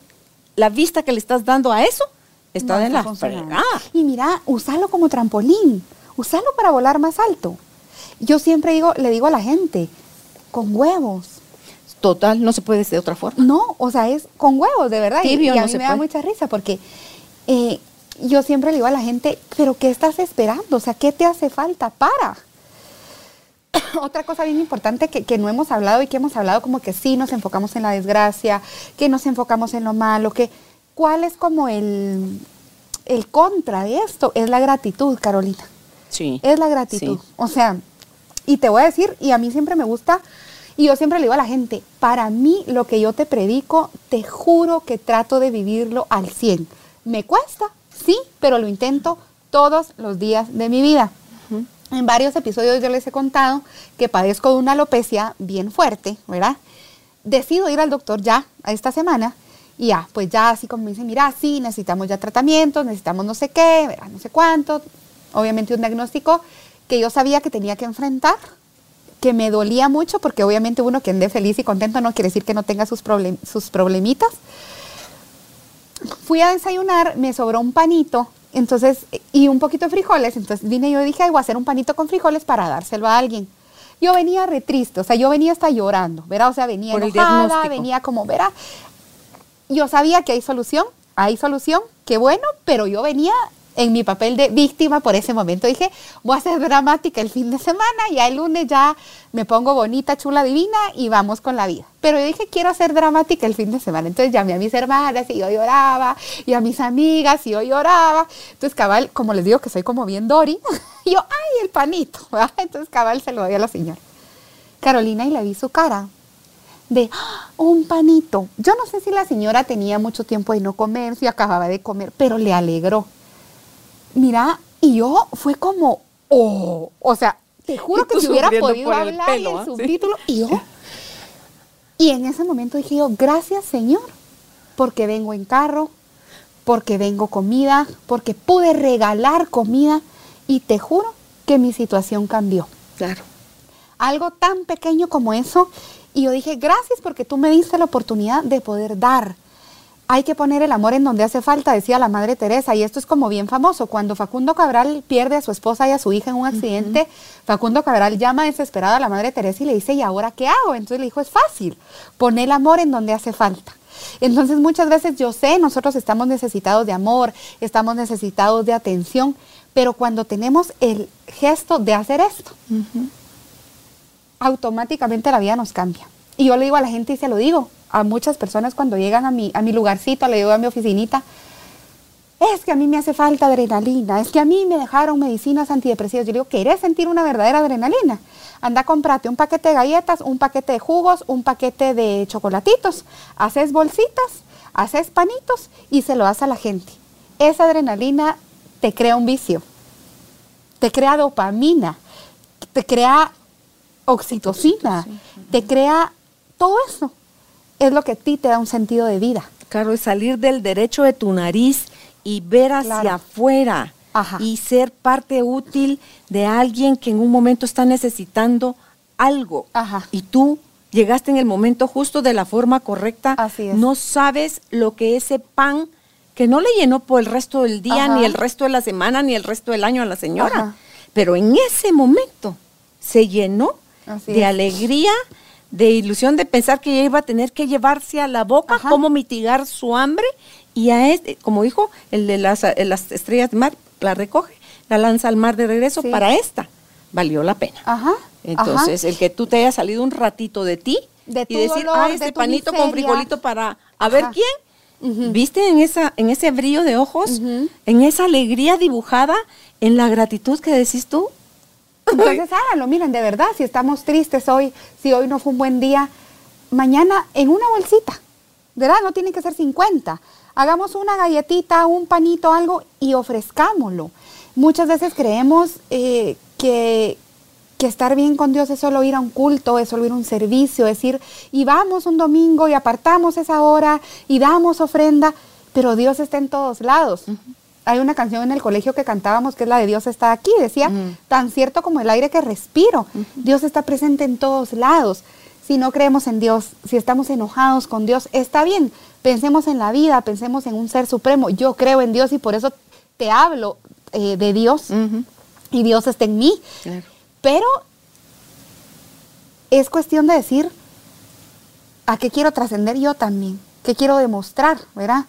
la vista que le estás dando a eso está No de está la fregada. Y mira, usalo como trampolín, usalo para volar más alto. Yo siempre digo, le digo a la gente, con huevos. Total, no se puede de otra forma. No, o sea, es con huevos, de verdad. Y- Tibio y, a no mí me da mucha risa porque eh, yo siempre le digo a la gente, pero ¿qué estás esperando? O sea, ¿qué te hace falta para? *coughs* Otra cosa bien importante que, que no hemos hablado y que hemos hablado como que sí nos enfocamos en la desgracia, que nos enfocamos en lo malo, que ¿cuál es como el, el contra de esto? Es la gratitud, Carolina. Sí. Es la gratitud. Sí. O sea, y te voy a decir, y a mí siempre me gusta, y yo siempre le digo a la gente, para mí lo que yo te predico, te juro que trato de vivirlo al 100. Me cuesta, sí, pero lo intento todos los días de mi vida. En varios episodios yo les he contado que padezco de una alopecia bien fuerte, ¿verdad? Decido ir al doctor ya esta semana y ya, pues ya así como me dicen, mira, sí, necesitamos ya tratamientos, necesitamos no sé qué, no sé cuánto, obviamente un diagnóstico que yo sabía que tenía que enfrentar, que me dolía mucho, porque obviamente uno que ande feliz y contento no quiere decir que no tenga sus, problem- sus problemitas. Fui a desayunar, me sobró un panito, entonces, y un poquito de frijoles, entonces vine yo y dije, ay, voy a hacer un panito con frijoles para dárselo a alguien. Yo venía re triste, o sea, yo venía hasta llorando, ¿verdad? O sea, venía Por enojada, venía como, ¿verdad? Yo sabía que hay solución, hay solución, qué bueno, pero yo venía en mi papel de víctima por ese momento. Dije, voy a ser dramática el fin de semana, ya el lunes ya me pongo bonita, chula, divina y vamos con la vida. Pero yo dije, quiero ser dramática el fin de semana. Entonces llamé a mis hermanas y yo lloraba, y a mis amigas y yo lloraba. Entonces cabal, como les digo que soy como bien Dory, y *laughs* yo, ay, el panito. *laughs* Entonces cabal se lo doy a la señora. Carolina y le vi su cara de ¡Ah! un panito. Yo no sé si la señora tenía mucho tiempo de no comer, si acababa de comer, pero le alegró. Mira, y yo fue como, oh, o sea, te juro que si hubiera podido hablar el, ¿ah? subtítulo, y yo, *laughs* y en ese momento dije yo, gracias Señor, porque vengo en carro, porque vengo comida, porque pude regalar comida, y te juro que mi situación cambió. Claro. Algo tan pequeño como eso y yo dije, gracias porque tú me diste la oportunidad de poder dar. Hay que poner el amor en donde hace falta, decía la Madre Teresa, y esto es como bien famoso. Cuando Facundo Cabral pierde a su esposa y a su hija en un accidente, Facundo Cabral llama desesperado a la Madre Teresa y le dice, ¿y ahora qué hago? Entonces le dijo, es fácil, pon el amor en donde hace falta. Entonces muchas veces yo sé, nosotros estamos necesitados de amor, estamos necesitados de atención, pero cuando tenemos el gesto de hacer esto, automáticamente la vida nos cambia. Y yo le digo a la gente y se lo digo a muchas personas cuando llegan a mi, a mi lugarcito, le digo a mi oficinita, es que a mí me hace falta adrenalina, es que a mí me dejaron medicinas antidepresivas. Yo le digo, ¿querés sentir una verdadera adrenalina? Anda, comprate un paquete de galletas, un paquete de jugos, un paquete de chocolatitos, haces bolsitas, haces panitos y se lo das a la gente. Esa adrenalina te crea un vicio, te crea dopamina, te crea oxitocina, te crea todo eso. Es lo que a ti te da un sentido de vida. Claro, es salir del derecho de tu nariz y ver hacia afuera y ser parte útil de alguien que en un momento está necesitando algo. Y tú llegaste en el momento justo de la forma correcta. Así es. No sabes lo que ese pan que no le llenó por el resto del día, ni el resto de la semana, ni el resto del año a la señora. Pero en ese momento se llenó de alegría, de ilusión de pensar que ella iba a tener que llevarse a la boca cómo mitigar su hambre y a este, como dijo, el de las, las estrellas de mar, la recoge, la lanza al mar de regreso para esta. Valió la pena. Ajá. Entonces, el que tú te hayas salido un ratito de ti y decir, ah, este panito con frijolito para a ver quién. ¿Viste en esa en ese brillo de ojos, en esa alegría dibujada, en la gratitud que decís tú? Entonces háganlo, miren, de verdad, si estamos tristes hoy, si hoy no fue un buen día, mañana en una bolsita, ¿verdad? No tiene que ser 50. Hagamos una galletita, un panito, algo y ofrezcámoslo. Muchas veces creemos eh, que, que estar bien con Dios es solo ir a un culto, es solo ir a un servicio, es ir y vamos un domingo y apartamos esa hora y damos ofrenda, pero Dios está en todos lados hay una canción en el colegio que cantábamos que es la de Dios está aquí. Decía, tan cierto como el aire que respiro, Dios está presente en todos lados. Si no creemos en Dios, si estamos enojados con Dios, está bien. Pensemos en la vida, pensemos en un ser supremo. Yo creo en Dios y por eso te hablo eh, de Dios y Dios está en mí. Pero es cuestión de decir, ¿a qué quiero trascender yo también? ¿Qué quiero demostrar? ¿Verdad?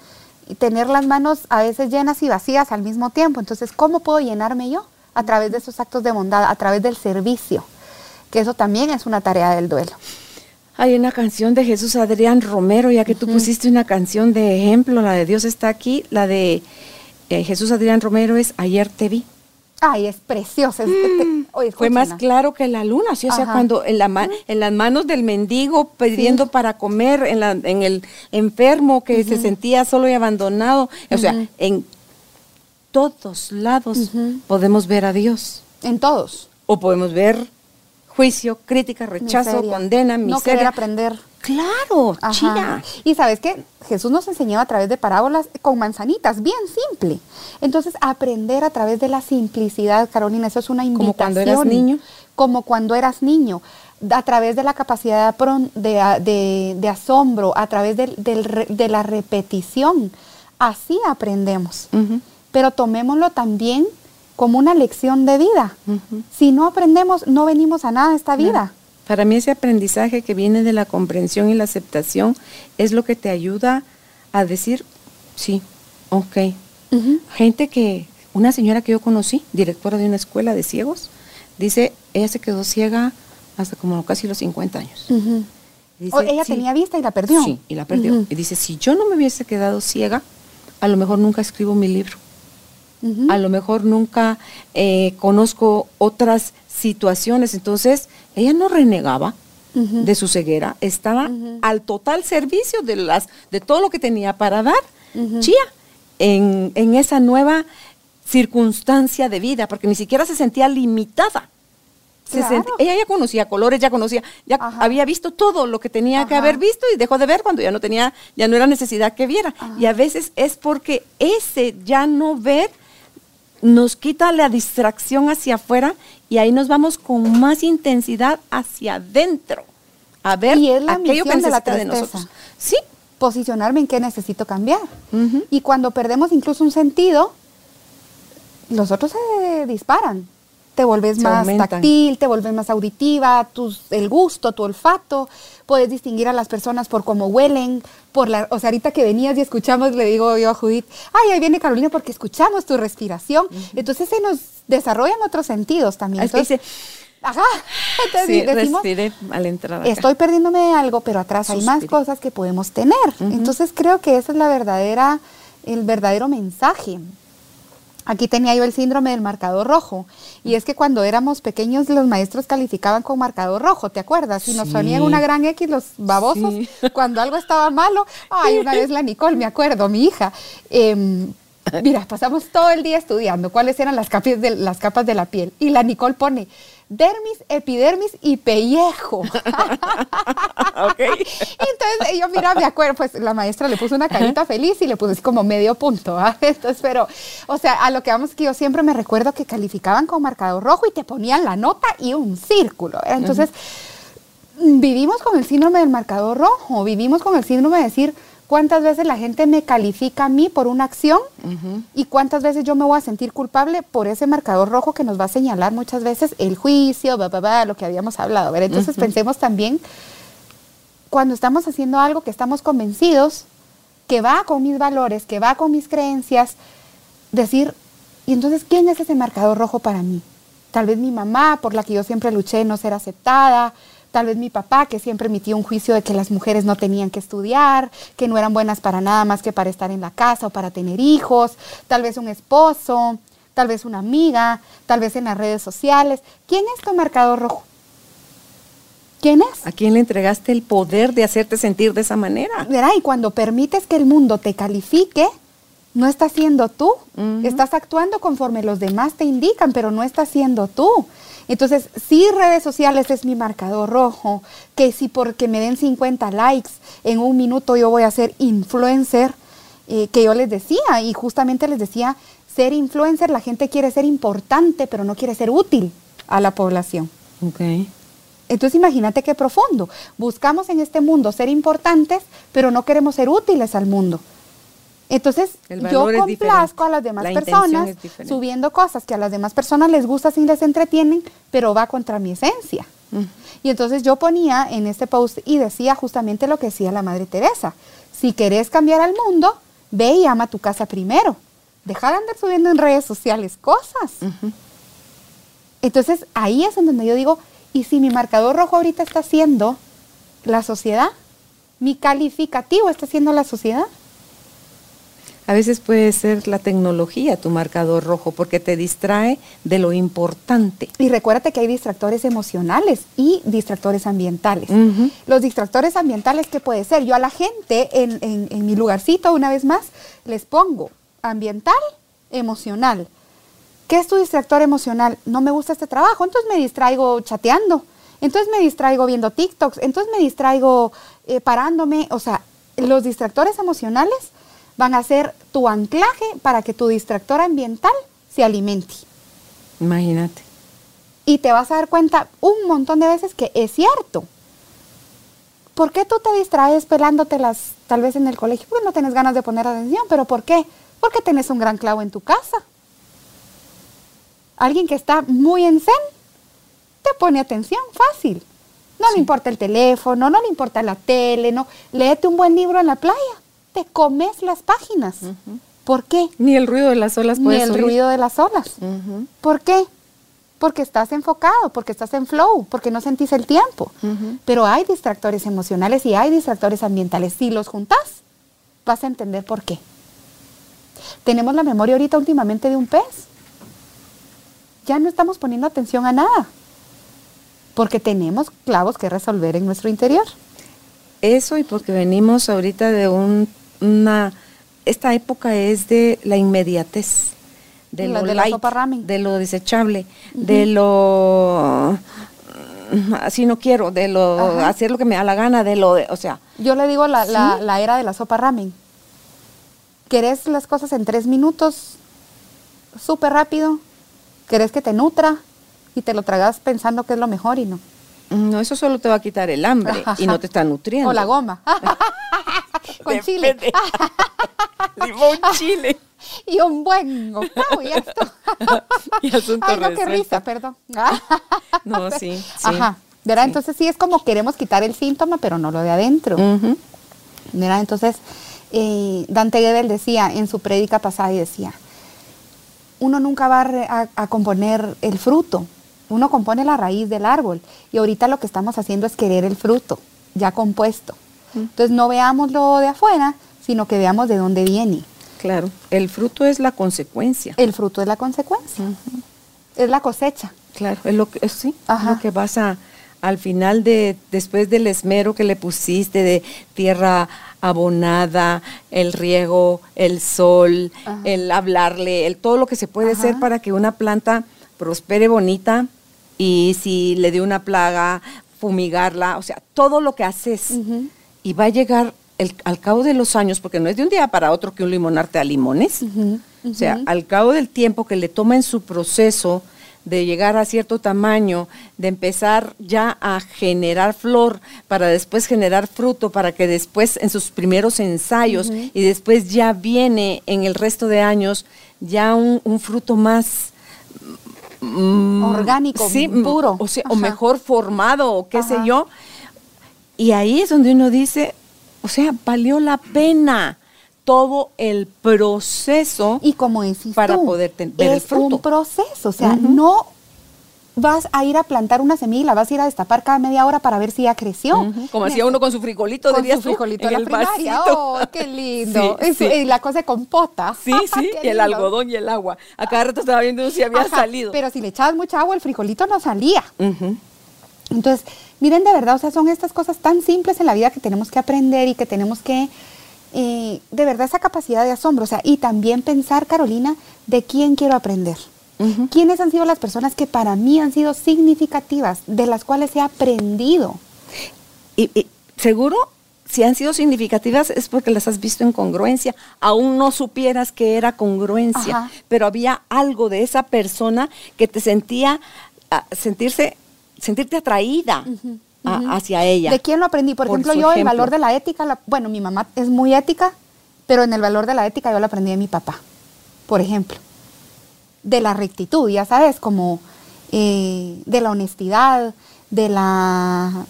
Y tener las manos a veces llenas y vacías al mismo tiempo. Entonces, ¿cómo puedo llenarme yo? A través de esos actos de bondad, a través del servicio, que eso también es una tarea del duelo. Hay una canción de Jesús Adrián Romero, ya que tú pusiste una canción de ejemplo, la de Dios está aquí, la de eh, Jesús Adrián Romero es Ayer te vi. Ay, es preciosa. Mm. Fue más claro que la luna, ¿sí? o sea, cuando en, la en las manos del mendigo pidiendo para comer, en, la, en el enfermo que se sentía solo y abandonado, o sea, en todos lados podemos ver a Dios. En todos. O podemos ver juicio, crítica, rechazo, condena, miseria. No querer aprender. Claro, chía. Y sabes que Jesús nos enseñaba a través de parábolas con manzanitas, bien simple. Entonces, aprender a través de la simplicidad, Carolina, eso es una invitación. Como cuando eras niño. Como cuando eras niño. A través de la capacidad de, asombro, a través de, la repetición. Así aprendemos. Pero tomémoslo también como una lección de vida. Si no aprendemos, no venimos a nada esta vida. Para mí ese aprendizaje que viene de la comprensión y la aceptación es lo que te ayuda a decir, sí, ok. Gente que una señora que yo conocí, directora de una escuela de ciegos, dice, ella se quedó ciega hasta como casi los 50 años. Dice, ella "Sí". tenía vista y la perdió. Sí, y la perdió. Y dice, si yo no me hubiese quedado ciega, a lo mejor nunca escribo mi libro. A lo mejor nunca eh, conozco otras situaciones. Entonces, ella no renegaba de su ceguera, estaba al total servicio de, las, de todo lo que tenía para dar, chía, en, en esa nueva circunstancia de vida, porque ni siquiera se sentía limitada. Se Claro. sent- ella ya conocía colores, ya conocía, ya Ajá. había visto todo lo que tenía que haber visto y dejó de ver cuando ya no tenía, ya no era necesidad que viera. Y a veces es porque ese ya no ver nos quita la distracción hacia afuera y ahí nos vamos con más intensidad hacia adentro a ver Y es la aquello que de la necesita de tristeza. nosotros. Sí, posicionarme en qué necesito cambiar. Y cuando perdemos incluso un sentido, los otros se disparan. Te vuelves Se más aumentan. táctil, te vuelves más auditiva, tus, el gusto, tu olfato. Puedes distinguir a las personas por cómo huelen, por la, o sea, ahorita que venías y escuchamos, le digo yo a Judith, ay, ahí viene Carolina porque escuchamos tu respiración. Entonces se nos desarrollan otros sentidos también. es que Entonces, dice, ajá. Entonces sí, decimos, respiré al entrar. acá. estoy perdiéndome de algo, pero atrás hay más cosas que podemos tener. Entonces creo que esa es la verdadera, el verdadero mensaje. Aquí tenía yo el síndrome del marcador rojo. Y es que cuando éramos pequeños los maestros calificaban con marcador rojo, ¿te acuerdas? Si nos Sí. ponían una gran X los babosos, Sí. cuando algo estaba malo. Ay, una vez la Nicole, me acuerdo, mi hija. em, mira, pasamos todo el día estudiando cuáles eran las capas, de, las capas de la piel. Y la Nicole pone dermis, epidermis y pellejo. *laughs* *laughs* Ok. Entonces yo, mira, me acuerdo, pues la maestra le puso una carita feliz y le puso así como medio punto. ¿ah? *laughs* Entonces, pero, o sea, a lo que vamos que yo siempre me recuerdo que calificaban con marcador rojo y te ponían la nota y un círculo. ¿verdad? Entonces, vivimos con el síndrome del marcador rojo, vivimos con el síndrome de decir cuántas veces la gente me califica a mí por una acción y cuántas veces yo me voy a sentir culpable por ese marcador rojo que nos va a señalar muchas veces el juicio, bla, bla, bla, lo que habíamos hablado. Entonces pensemos también cuando estamos haciendo algo que estamos convencidos, que va con mis valores, que va con mis creencias, decir, ¿y entonces quién es ese marcador rojo para mí? Tal vez mi mamá, por la que yo siempre luché no ser aceptada, tal vez mi papá, que siempre emitió un juicio de que las mujeres no tenían que estudiar, que no eran buenas para nada más que para estar en la casa o para tener hijos, tal vez un esposo, tal vez una amiga, tal vez en las redes sociales. ¿Quién es tu marcador rojo? ¿Quién es? ¿A quién le entregaste el poder de hacerte sentir de esa manera? Verá, y cuando permites que el mundo te califique, no estás siendo tú. Estás actuando conforme los demás te indican, pero no estás siendo tú. Entonces, si redes sociales es mi marcador rojo, que si porque me den 50 likes en un minuto yo voy a ser influencer, eh, que yo les decía, y justamente les decía, ser influencer, la gente quiere ser importante, pero no quiere ser útil a la población. Ok. Entonces imagínate qué profundo. Buscamos en este mundo ser importantes, pero no queremos ser útiles al mundo. Entonces yo complazco a las demás La personas subiendo cosas que a las demás personas les gusta si les entretienen, pero va contra mi esencia. Mm. Y entonces yo ponía en este post y decía justamente lo que decía la Madre Teresa. Si querés cambiar al mundo, ve y ama tu casa primero. Deja de andar subiendo en redes sociales cosas. Entonces ahí es en donde yo digo, ¿y si mi marcador rojo ahorita está siendo la sociedad? ¿Mi calificativo está siendo la sociedad? A veces puede ser la tecnología tu marcador rojo porque te distrae de lo importante. Y recuérdate que hay distractores emocionales y distractores ambientales. Los distractores ambientales, ¿qué puede ser? Yo a la gente en, en- en mi lugarcito, una vez más, les pongo ambiental, emocional. ¿Qué es tu distractor emocional? No me gusta este trabajo, entonces me distraigo chateando, entonces me distraigo viendo TikToks, entonces me distraigo eh, parándome. O sea, los distractores emocionales van a ser tu anclaje para que tu distractor ambiental se alimente. Imagínate. Y te vas a dar cuenta un montón de veces que es cierto. ¿Por qué tú te distraes pelándotelas tal vez en el colegio? Porque no tienes ganas de poner atención, pero ¿por qué? Porque tenés un gran clavo en tu casa. Alguien que está muy en zen te pone atención fácil. No le importa el teléfono, no le importa la tele, no. Léete un buen libro en la playa. Te comes las páginas. ¿Por qué? Ni el ruido de las olas Ni puedes el ruido de las olas. ¿Por qué? Porque estás enfocado, porque estás en flow, porque no sentís el tiempo. Pero hay distractores emocionales y hay distractores ambientales. Si los juntás, vas a entender por qué. Tenemos la memoria ahorita últimamente de un pez. Ya no estamos poniendo atención a nada. Porque tenemos clavos que resolver en nuestro interior. Eso y porque venimos ahorita de un, una... Esta época es de la inmediatez, de lo de la light, sopa ramen. de lo desechable, de lo... Así no quiero, de lo... Ajá. Hacer lo que me da la gana, de lo... De, o sea, Yo le digo la, la- la era de la sopa ramen. ¿Querés las cosas en tres minutos? Súper rápido. ¿Querés que te nutra? Y te lo tragas pensando que es lo mejor y no. no, eso solo te va a quitar el hambre y no *laughs* te está nutriendo. O la goma. *laughs* *laughs* Con chile. *laughs* Limón chile. y un buen octavo y esto. Y asunto Ay, no, qué risa, perdón. *laughs* No, sí, sí. Ajá. ¿Verdad? Sí. Entonces sí es como queremos quitar el síntoma, pero no lo de adentro. ¿verdad? Entonces, eh, Dante Gebel decía en su prédica pasada y decía, uno nunca va a, re- a- a componer el fruto, uno compone la raíz del árbol y ahorita lo que estamos haciendo es querer el fruto ya compuesto. Entonces no veámoslo de afuera, sino que veamos de dónde viene. Claro, el fruto es la consecuencia. El fruto es la consecuencia, es la cosecha. Claro, es lo que es, sí, es lo que vas a al final de después del esmero que le pusiste de tierra abonada, el riego, el sol, Ajá. el hablarle, el todo lo que se puede Ajá. hacer para que una planta prospere bonita y si le dio una plaga fumigarla, o sea, todo lo que haces. Y va a llegar el- al cabo de los años, porque no es de un día para otro que un limonarte a limones, Ujú, o sea, al cabo del tiempo que le toma en su proceso de llegar a cierto tamaño, de empezar ya a generar flor, para después generar fruto, para que después en sus primeros ensayos y después ya viene en el resto de años ya un, un fruto más mm, Orgánico, sí, puro. o, sea, o mejor formado, o qué sé yo. Y ahí es donde uno dice, o sea, valió la pena todo el proceso Y como decís para poder ten- ver el es fruto. un proceso, o sea, Ujú. no vas a ir a plantar una semilla y la vas a ir a destapar cada media hora para ver si ya creció. Ujú, Como hacía uno con su frijolito, con su frijolito en la el primaria. vasito. ¡Oh, qué *laughs* lindo! Sí, Es- sí. Y la cosa de compota. *laughs* Sí, sí, *laughs* y el algodón y el agua. A cada rato estaba viendo si había Ajá, salido. Pero si le echabas mucha agua, el frijolito no salía. Ujú. Entonces, miren de verdad, o sea, son estas cosas tan simples en la vida que tenemos que aprender y que tenemos que, eh, de verdad, esa capacidad de asombro, o sea, y también pensar, Carolina, de quién quiero aprender. ¿Quiénes han sido las personas que para mí han sido significativas, de las cuales he aprendido? Y, y seguro, si han sido significativas es porque las has visto en congruencia. Aún no supieras que era congruencia, Ajá. pero había algo de esa persona que te sentía ah, sentirse, sentirte atraída a- hacia ella. ¿De quién lo aprendí? Por, Por ejemplo, yo el valor de la ética, la- bueno, mi mamá es muy ética, pero en el valor de la ética yo lo aprendí de mi papá, por ejemplo. De la rectitud, ya sabes, como eh, de la honestidad, de la...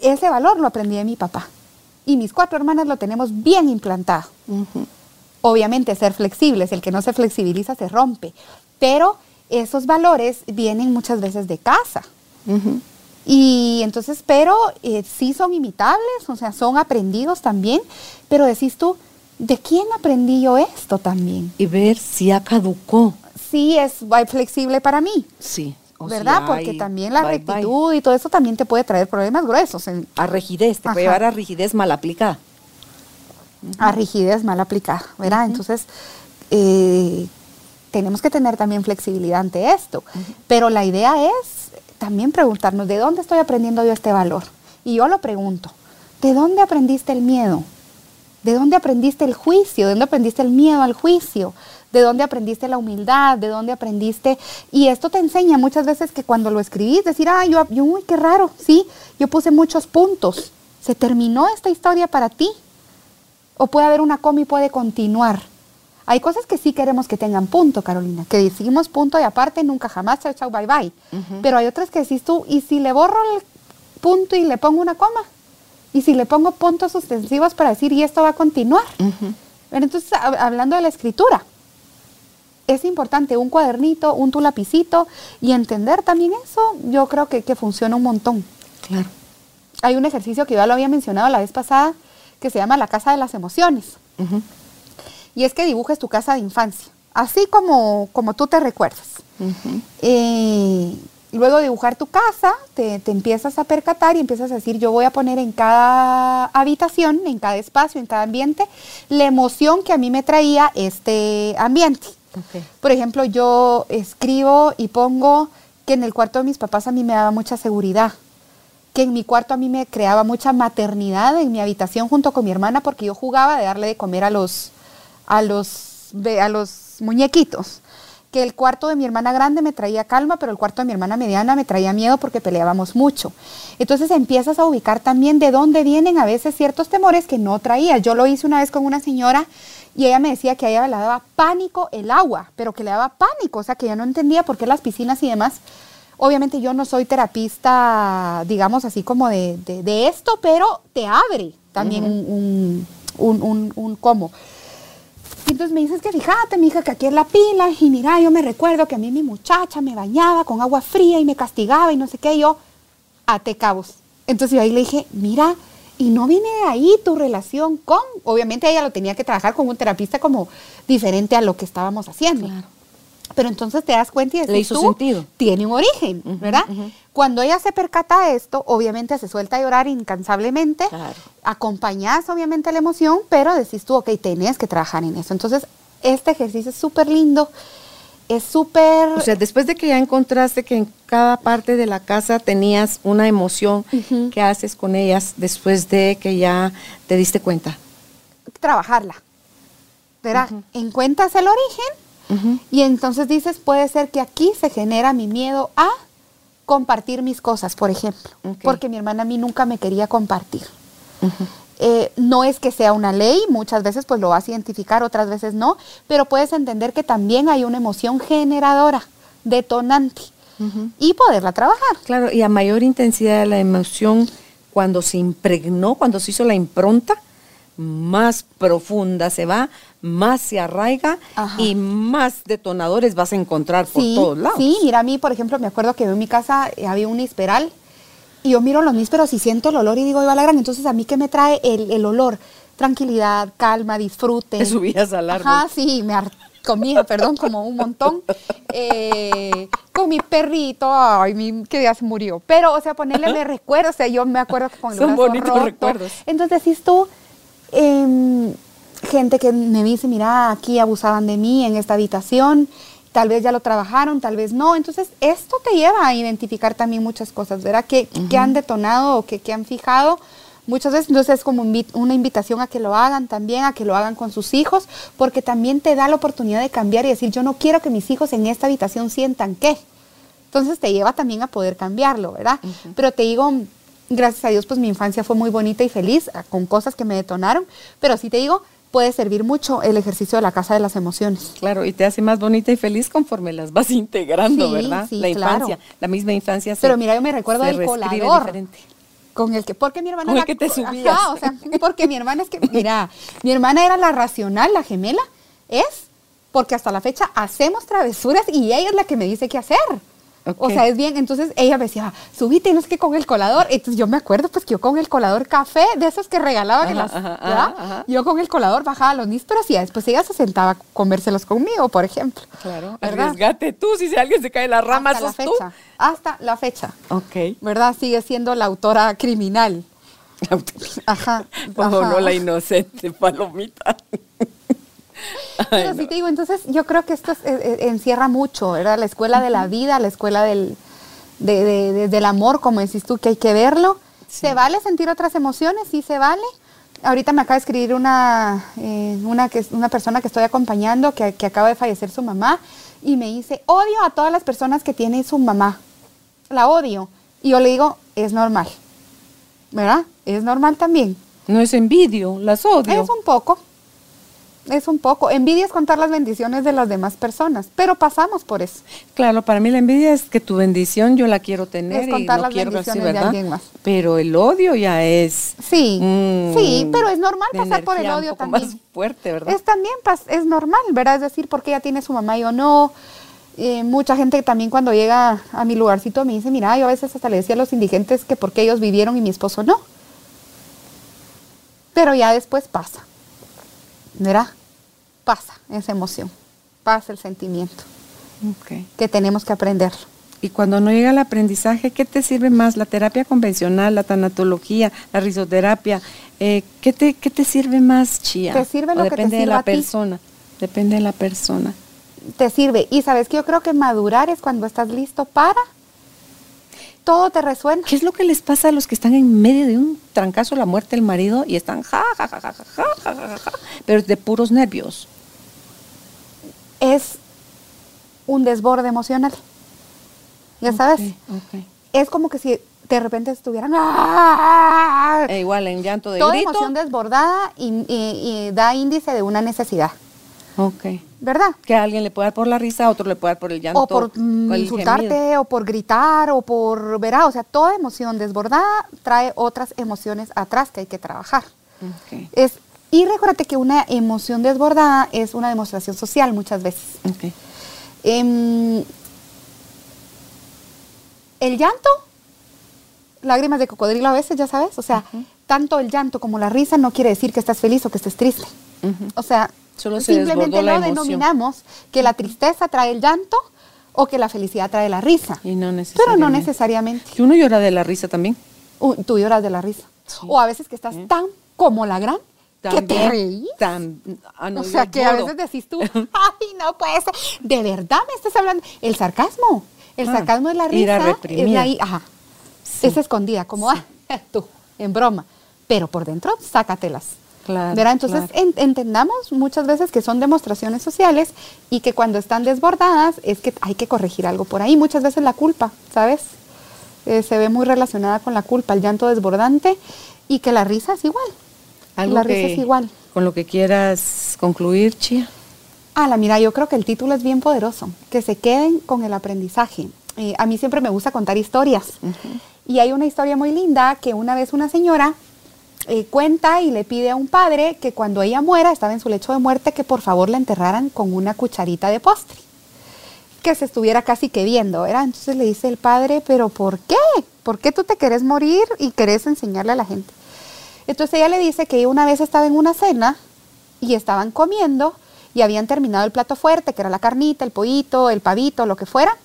Ese valor lo aprendí de mi papá. Y mis cuatro hermanas lo tenemos bien implantado. Obviamente ser flexibles, el que no se flexibiliza se rompe, pero esos valores vienen muchas veces de casa. Y entonces, pero eh, sí son imitables, o sea, son aprendidos también, pero decís tú, ¿de quién aprendí yo esto también? Y ver si ya caducó. Sí es flexible para mí, Sí. o ¿verdad? Porque también la bye, bye. rectitud y todo eso también te puede traer problemas gruesos, en- A rigidez, te Ajá. puede llevar a rigidez mal aplicada. a rigidez mal aplicada, ¿verdad? Entonces, eh, tenemos que tener también flexibilidad ante esto, pero la idea es también preguntarnos, ¿de dónde estoy aprendiendo yo este valor? Y yo lo pregunto, ¿de dónde aprendiste el miedo? ¿De dónde aprendiste el juicio? ¿De dónde aprendiste el miedo al juicio? ¿De dónde aprendiste la humildad? ¿De dónde aprendiste? Y esto te enseña muchas veces que cuando lo escribís, decir, ah, yo, uy, qué raro, sí, yo puse muchos puntos. ¿Se terminó esta historia para ti? O puede haber una coma y puede continuar. Hay cosas que sí queremos que tengan punto, Carolina, que decimos punto y aparte, nunca jamás, chao, chao, bye, bye. Pero hay otras que decís tú, ¿y si le borro el punto y le pongo una coma? ¿Y si le pongo puntos suspensivos para decir, y esto va a continuar? Pero Entonces, hab- hablando de la escritura, es importante un cuadernito, un tu lapicito y entender también eso, yo creo que, que funciona un montón. Claro. Hay un ejercicio que yo ya lo había mencionado la vez pasada que se llama la casa de las emociones. Y es que dibujes tu casa de infancia, así como, como tú te recuerdas. Eh, luego de dibujar tu casa, te, te empiezas a percatar y empiezas a decir, yo voy a poner en cada habitación, en cada espacio, en cada ambiente, la emoción que a mí me traía este ambiente. Por ejemplo, yo escribo y pongo que en el cuarto de mis papás a mí me daba mucha seguridad, que en mi cuarto a mí me creaba mucha maternidad en mi habitación junto con mi hermana porque yo jugaba de darle de comer a los, a los, a los muñequitos. Que el cuarto de mi hermana grande me traía calma, pero el cuarto de mi hermana mediana me traía miedo porque peleábamos mucho. Entonces empiezas a ubicar también de dónde vienen a veces ciertos temores que no traía. Yo lo hice una vez con una señora y ella me decía que a ella le daba pánico el agua, pero que le daba pánico, o sea, que ella no entendía por qué las piscinas y demás. Obviamente yo no soy terapista, digamos así como de, de- de esto, pero te abre también un, un, un, un cómo. Entonces me dices que fíjate, mi hija, que aquí es la pila, y mira, yo me recuerdo que a mí mi muchacha me bañaba con agua fría y me castigaba y no sé qué, y yo, ate cabos. Entonces yo ahí le dije, mira, y no viene de ahí tu relación con, obviamente ella lo tenía que trabajar con un terapista como diferente a lo que estábamos haciendo. Claro. Pero entonces te das cuenta y Le decís hizo tú, sentido. tiene un origen, ¿verdad? Cuando ella se percata de esto, obviamente se suelta a llorar incansablemente, Claro. acompañas obviamente la emoción, pero decís tú, ok, tenés que trabajar en eso. Entonces, este ejercicio es súper lindo, es súper... O sea, después de que ya encontraste que en cada parte de la casa tenías una emoción, Ujú. ¿qué haces con ellas después de que ya te diste cuenta? trabajarla. ¿Verdad? Encuentras el origen y entonces dices, puede ser que aquí se genera mi miedo a compartir mis cosas, por ejemplo. Porque mi hermana a mí nunca me quería compartir. Eh, no es que sea una ley, muchas veces pues lo vas a identificar, otras veces no, pero puedes entender que también hay una emoción generadora, detonante, y poderla trabajar. Claro, y a mayor intensidad de la emoción, cuando se impregnó, cuando se hizo la impronta, más profunda se va, más se arraiga Ajá. y más detonadores vas a encontrar por sí, todos lados. Sí, mira, a mí, por ejemplo, me acuerdo que en mi casa eh, había un nisperal y yo miro los nísperos y siento el olor y digo, "Ay, va la gran, entonces a mí qué me trae el, el olor, tranquilidad, calma, disfrute. Te subías al árbol. Ajá, sí, me comía, *laughs* perdón, como un montón. Eh, con mi perrito, ay, mi, que ya se murió. Pero, o sea, ponerle me recuerdo, o sea, yo me acuerdo que con el Son bonitos recuerdos. Entonces decís tú, em, gente que me dice, mira, aquí abusaban de mí en esta habitación, tal vez ya lo trabajaron, tal vez no. Entonces, esto te lleva a identificar también muchas cosas, ¿verdad? Que, que han detonado o que, que han fijado muchas veces. Entonces, es como una invitación a que lo hagan también, a que lo hagan con sus hijos, porque también te da la oportunidad de cambiar y decir, yo no quiero que mis hijos en esta habitación sientan que. Entonces te lleva también a poder cambiarlo, ¿verdad? Pero te digo, gracias a Dios, pues mi infancia fue muy bonita y feliz, ah, con cosas que me detonaron, pero sí te digo, puede servir mucho el ejercicio de la casa de las emociones. Claro, y te hace más bonita y feliz conforme las vas *laughs* integrando, Sí, ¿verdad? sí, la claro. infancia, la misma infancia. se- Pero mira, yo me recuerdo del colador. diferente. Con el que, porque mi hermana Con el era- que te subías. Ajá, o sea, porque mi hermana es que, mira, mi hermana era la racional, la gemela, es porque hasta la fecha hacemos travesuras y ella es la que me dice qué hacer. O sea, es bien, entonces ella me decía, subite, no sé qué, con el colador. Entonces yo me acuerdo, pues, que yo con el colador café, de esos que regalaba, que Ajá, las, ajá, yo con el colador bajaba los nísperos y después ella se sentaba a comérselos conmigo, por ejemplo. Claro, ¿verdad? arriesgate tú, si alguien se cae la rama, hasta la tú. fecha, hasta la fecha. Ok. ¿Verdad? Sigue siendo la autora criminal. Ajá. *laughs* Ajá. no, la inocente palomita. Pero no. sí te digo, entonces yo creo que esto es- eh, eh, encierra mucho, ¿verdad? La escuela de la vida, la escuela del, de- de- de- del amor, como decís tú, que hay que verlo. ¿Se vale sentir otras emociones? Sí, se vale. Ahorita me acaba de escribir una, eh, una, que, una persona que estoy acompañando, que, que acaba de fallecer su mamá, y me dice, odio a todas las personas que tienen su mamá. La odio. Y yo le digo, es normal. ¿Verdad? Es normal también. No es envidio, las odio. Es un poco. Es un poco. Envidia es contar las bendiciones de las demás personas, pero pasamos por eso. Claro, para mí la envidia es que tu bendición yo la quiero tener Es y contar lo las quiero así, bendiciones de ¿verdad? alguien más. Pero el odio ya es Sí, mm, sí, pero es normal de pasar por el energía un odio poco también. más fuerte, ¿verdad? Es también, es normal, ¿verdad? Es decir, porque ella tiene su mamá y yo no. Eh, mucha gente también cuando llega a mi lugarcito me dice, mira, yo a veces hasta le decía a los indigentes que porque ellos vivieron y mi esposo no. Pero ya después pasa, ¿verdad? Pasa esa emoción, pasa el sentimiento, Ok. que tenemos que aprenderlo. Y cuando no llega el aprendizaje, ¿qué te sirve más? ¿La terapia convencional, la tanatología, la risoterapia? Eh, ¿qué, te, ¿Qué te sirve más, Chía? Te sirve ¿O lo que te depende de la persona. Depende de la persona. Te sirve. Y sabes que yo creo que madurar es cuando estás listo para... Todo te resuena. ¿Qué es lo que les pasa a los que están en medio de un trancazo, la muerte del marido, y están ja, ja, ja, ja, ja, ja, ja, ja, ja, pero de puros nervios? Es un desborde emocional. Ya sabes. Ok, ok. es como que si de repente estuvieran ¡ah! E igual en llanto de toda grito. emoción desbordada y, y- y da índice de una necesidad, Ok. ¿verdad? Que a alguien le puede dar por la risa, a otro le puede dar por el llanto. O por mm, insultarte, gemido. o por gritar, o por, verá, o sea, toda emoción desbordada trae otras emociones atrás que hay que trabajar. Es, y recuérdate que una emoción desbordada es una demostración social muchas veces. Em, el llanto, lágrimas de cocodrilo a veces, ya sabes, o sea, tanto el llanto como la risa no quiere decir que estás feliz o que estés triste. O sea, Solo se simplemente no denominamos que la tristeza trae el llanto o que la felicidad trae la risa. Y no Pero no necesariamente. Que uno llora de la risa también. Uh, tú lloras de la risa. O a veces que estás tan como la gran que te reís. ah, no, o sea, que a veces decís tú, *laughs* ay, no puede ser. De verdad me estás hablando. El sarcasmo. El Ah, sarcasmo es la risa. Es reprimida. la ajá. Es escondida, como, ah, *laughs* tú, en broma. Pero por dentro, sácatelas. Claro, ¿Verdad? Entonces, claro. en- entendamos muchas veces que son demostraciones sociales y que cuando están desbordadas es que hay que corregir algo por ahí. Muchas veces la culpa, ¿sabes? Eh, se ve muy relacionada con la culpa, el llanto desbordante y que la risa es igual. Algo la que- risa es igual. Con lo que quieras concluir, Chía. Ah, la mira, yo creo que el título es bien poderoso, que se queden con el aprendizaje. Eh, a mí siempre me gusta contar historias. Y hay una historia muy linda que una vez una señora eh, cuenta y le pide a un padre que cuando ella muera, estaba en su lecho de muerte, que por favor la enterraran con una cucharita de postre. Que se estuviera casi que viendo, ¿verdad? Entonces le dice el padre, pero ¿por qué? ¿Por qué tú te querés morir y querés enseñarle a la gente? Entonces ella le dice que una vez estaba en una cena y estaban comiendo y habían terminado el plato fuerte, que era la carnita, el pollito, el pavito, lo que fuera.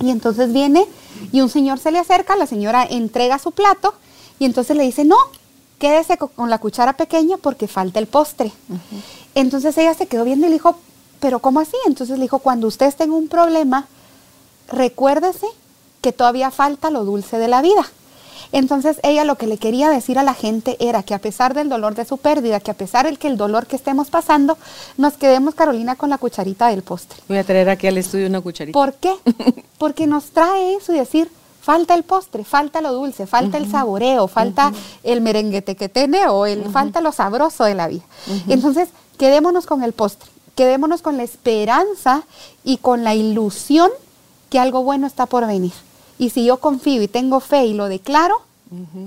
Y entonces viene y un señor se le acerca, la señora entrega su plato y entonces le dice, no, quédese co- con la cuchara pequeña porque falta el postre. Entonces ella se quedó viendo y le dijo, pero ¿cómo así? Entonces le dijo, cuando usted esté en un problema, recuérdese que todavía falta lo dulce de la vida. Entonces ella lo que le quería decir a la gente era que a pesar del dolor de su pérdida, que a pesar del que el dolor que estemos pasando, nos quedemos, Carolina, con la cucharita del postre. Voy a traer aquí al estudio una cucharita. ¿Por qué? *laughs* Porque nos trae eso y decir, falta el postre, falta lo dulce, falta el saboreo, falta el merenguete que tiene o el, falta lo sabroso de la vida. Entonces, quedémonos con el postre, quedémonos con la esperanza y con la ilusión que algo bueno está por venir. Y si yo confío y tengo fe y lo declaro,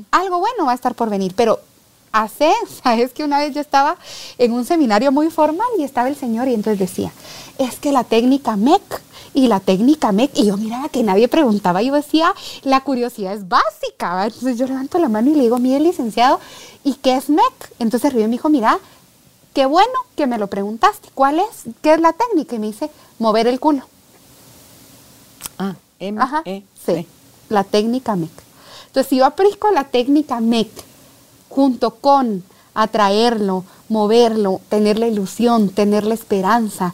algo bueno va a estar por venir. Pero hace, *laughs* sabes que una vez yo estaba en un seminario muy formal y estaba el señor y entonces decía, es que la técnica MEC y la técnica MEC, y yo miraba que nadie preguntaba, yo decía, la curiosidad es básica, ¿va? entonces yo levanto la mano y le digo, mire licenciado, ¿y qué es MEC? Entonces Río me dijo, mira, qué bueno que me lo preguntaste, ¿cuál es? ¿Qué es la técnica? Y me dice, mover el culo. M, Ajá, E, sí, C. la técnica MEC. Entonces, si yo aplico la técnica MEC junto con atraerlo, moverlo, tener la ilusión, tener la esperanza,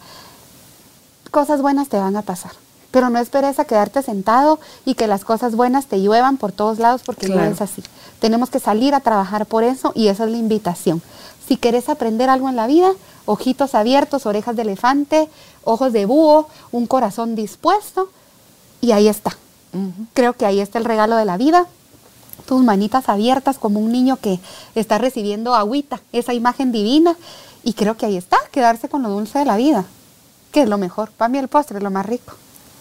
cosas buenas te van a pasar. Pero no esperes a quedarte sentado y que las cosas buenas te lluevan por todos lados porque no Claro. es así. Tenemos que salir a trabajar por eso y esa es la invitación. Si querés aprender algo en la vida, ojitos abiertos, orejas de elefante, ojos de búho, un corazón dispuesto y ahí está. Creo que ahí está el regalo de la vida. Tus manitas abiertas como un niño que está recibiendo agüita, esa imagen divina, Y creo que ahí está, quedarse con lo dulce de la vida, que es lo mejor. Para mí el postre es lo más rico.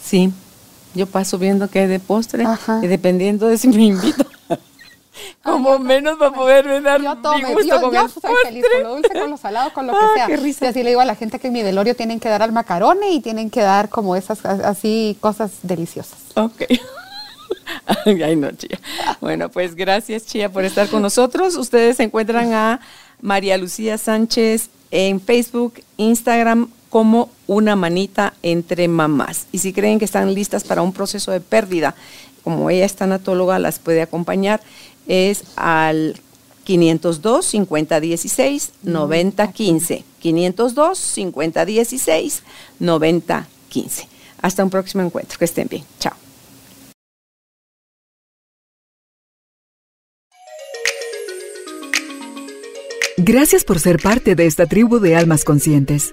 Sí, yo paso viendo qué hay de postre y dependiendo de si me invito. *laughs* *laughs* Como menos va a poder dar Yo mi tome, gusto yo, con yo el soy feliz con lo dulce, con lo salado, con lo que *laughs* Ah, sea. qué risa. Y así le digo a la gente que en mi velorio tienen que dar al macarone y tienen que dar como esas así cosas deliciosas. Ok. *laughs* Ay, no, Chía. Bueno, pues gracias, Chía, por estar con nosotros. Ustedes encuentran a María Lucía Sánchez en Facebook, Instagram, como una manita entre mamás. Y si creen que están listas para un proceso de pérdida, como ella es tanatóloga, las puede acompañar, es al 502 5016 9015. 502 5016 9015. Hasta un próximo encuentro. Que estén bien. Chao. Gracias por ser parte de esta tribu de almas conscientes.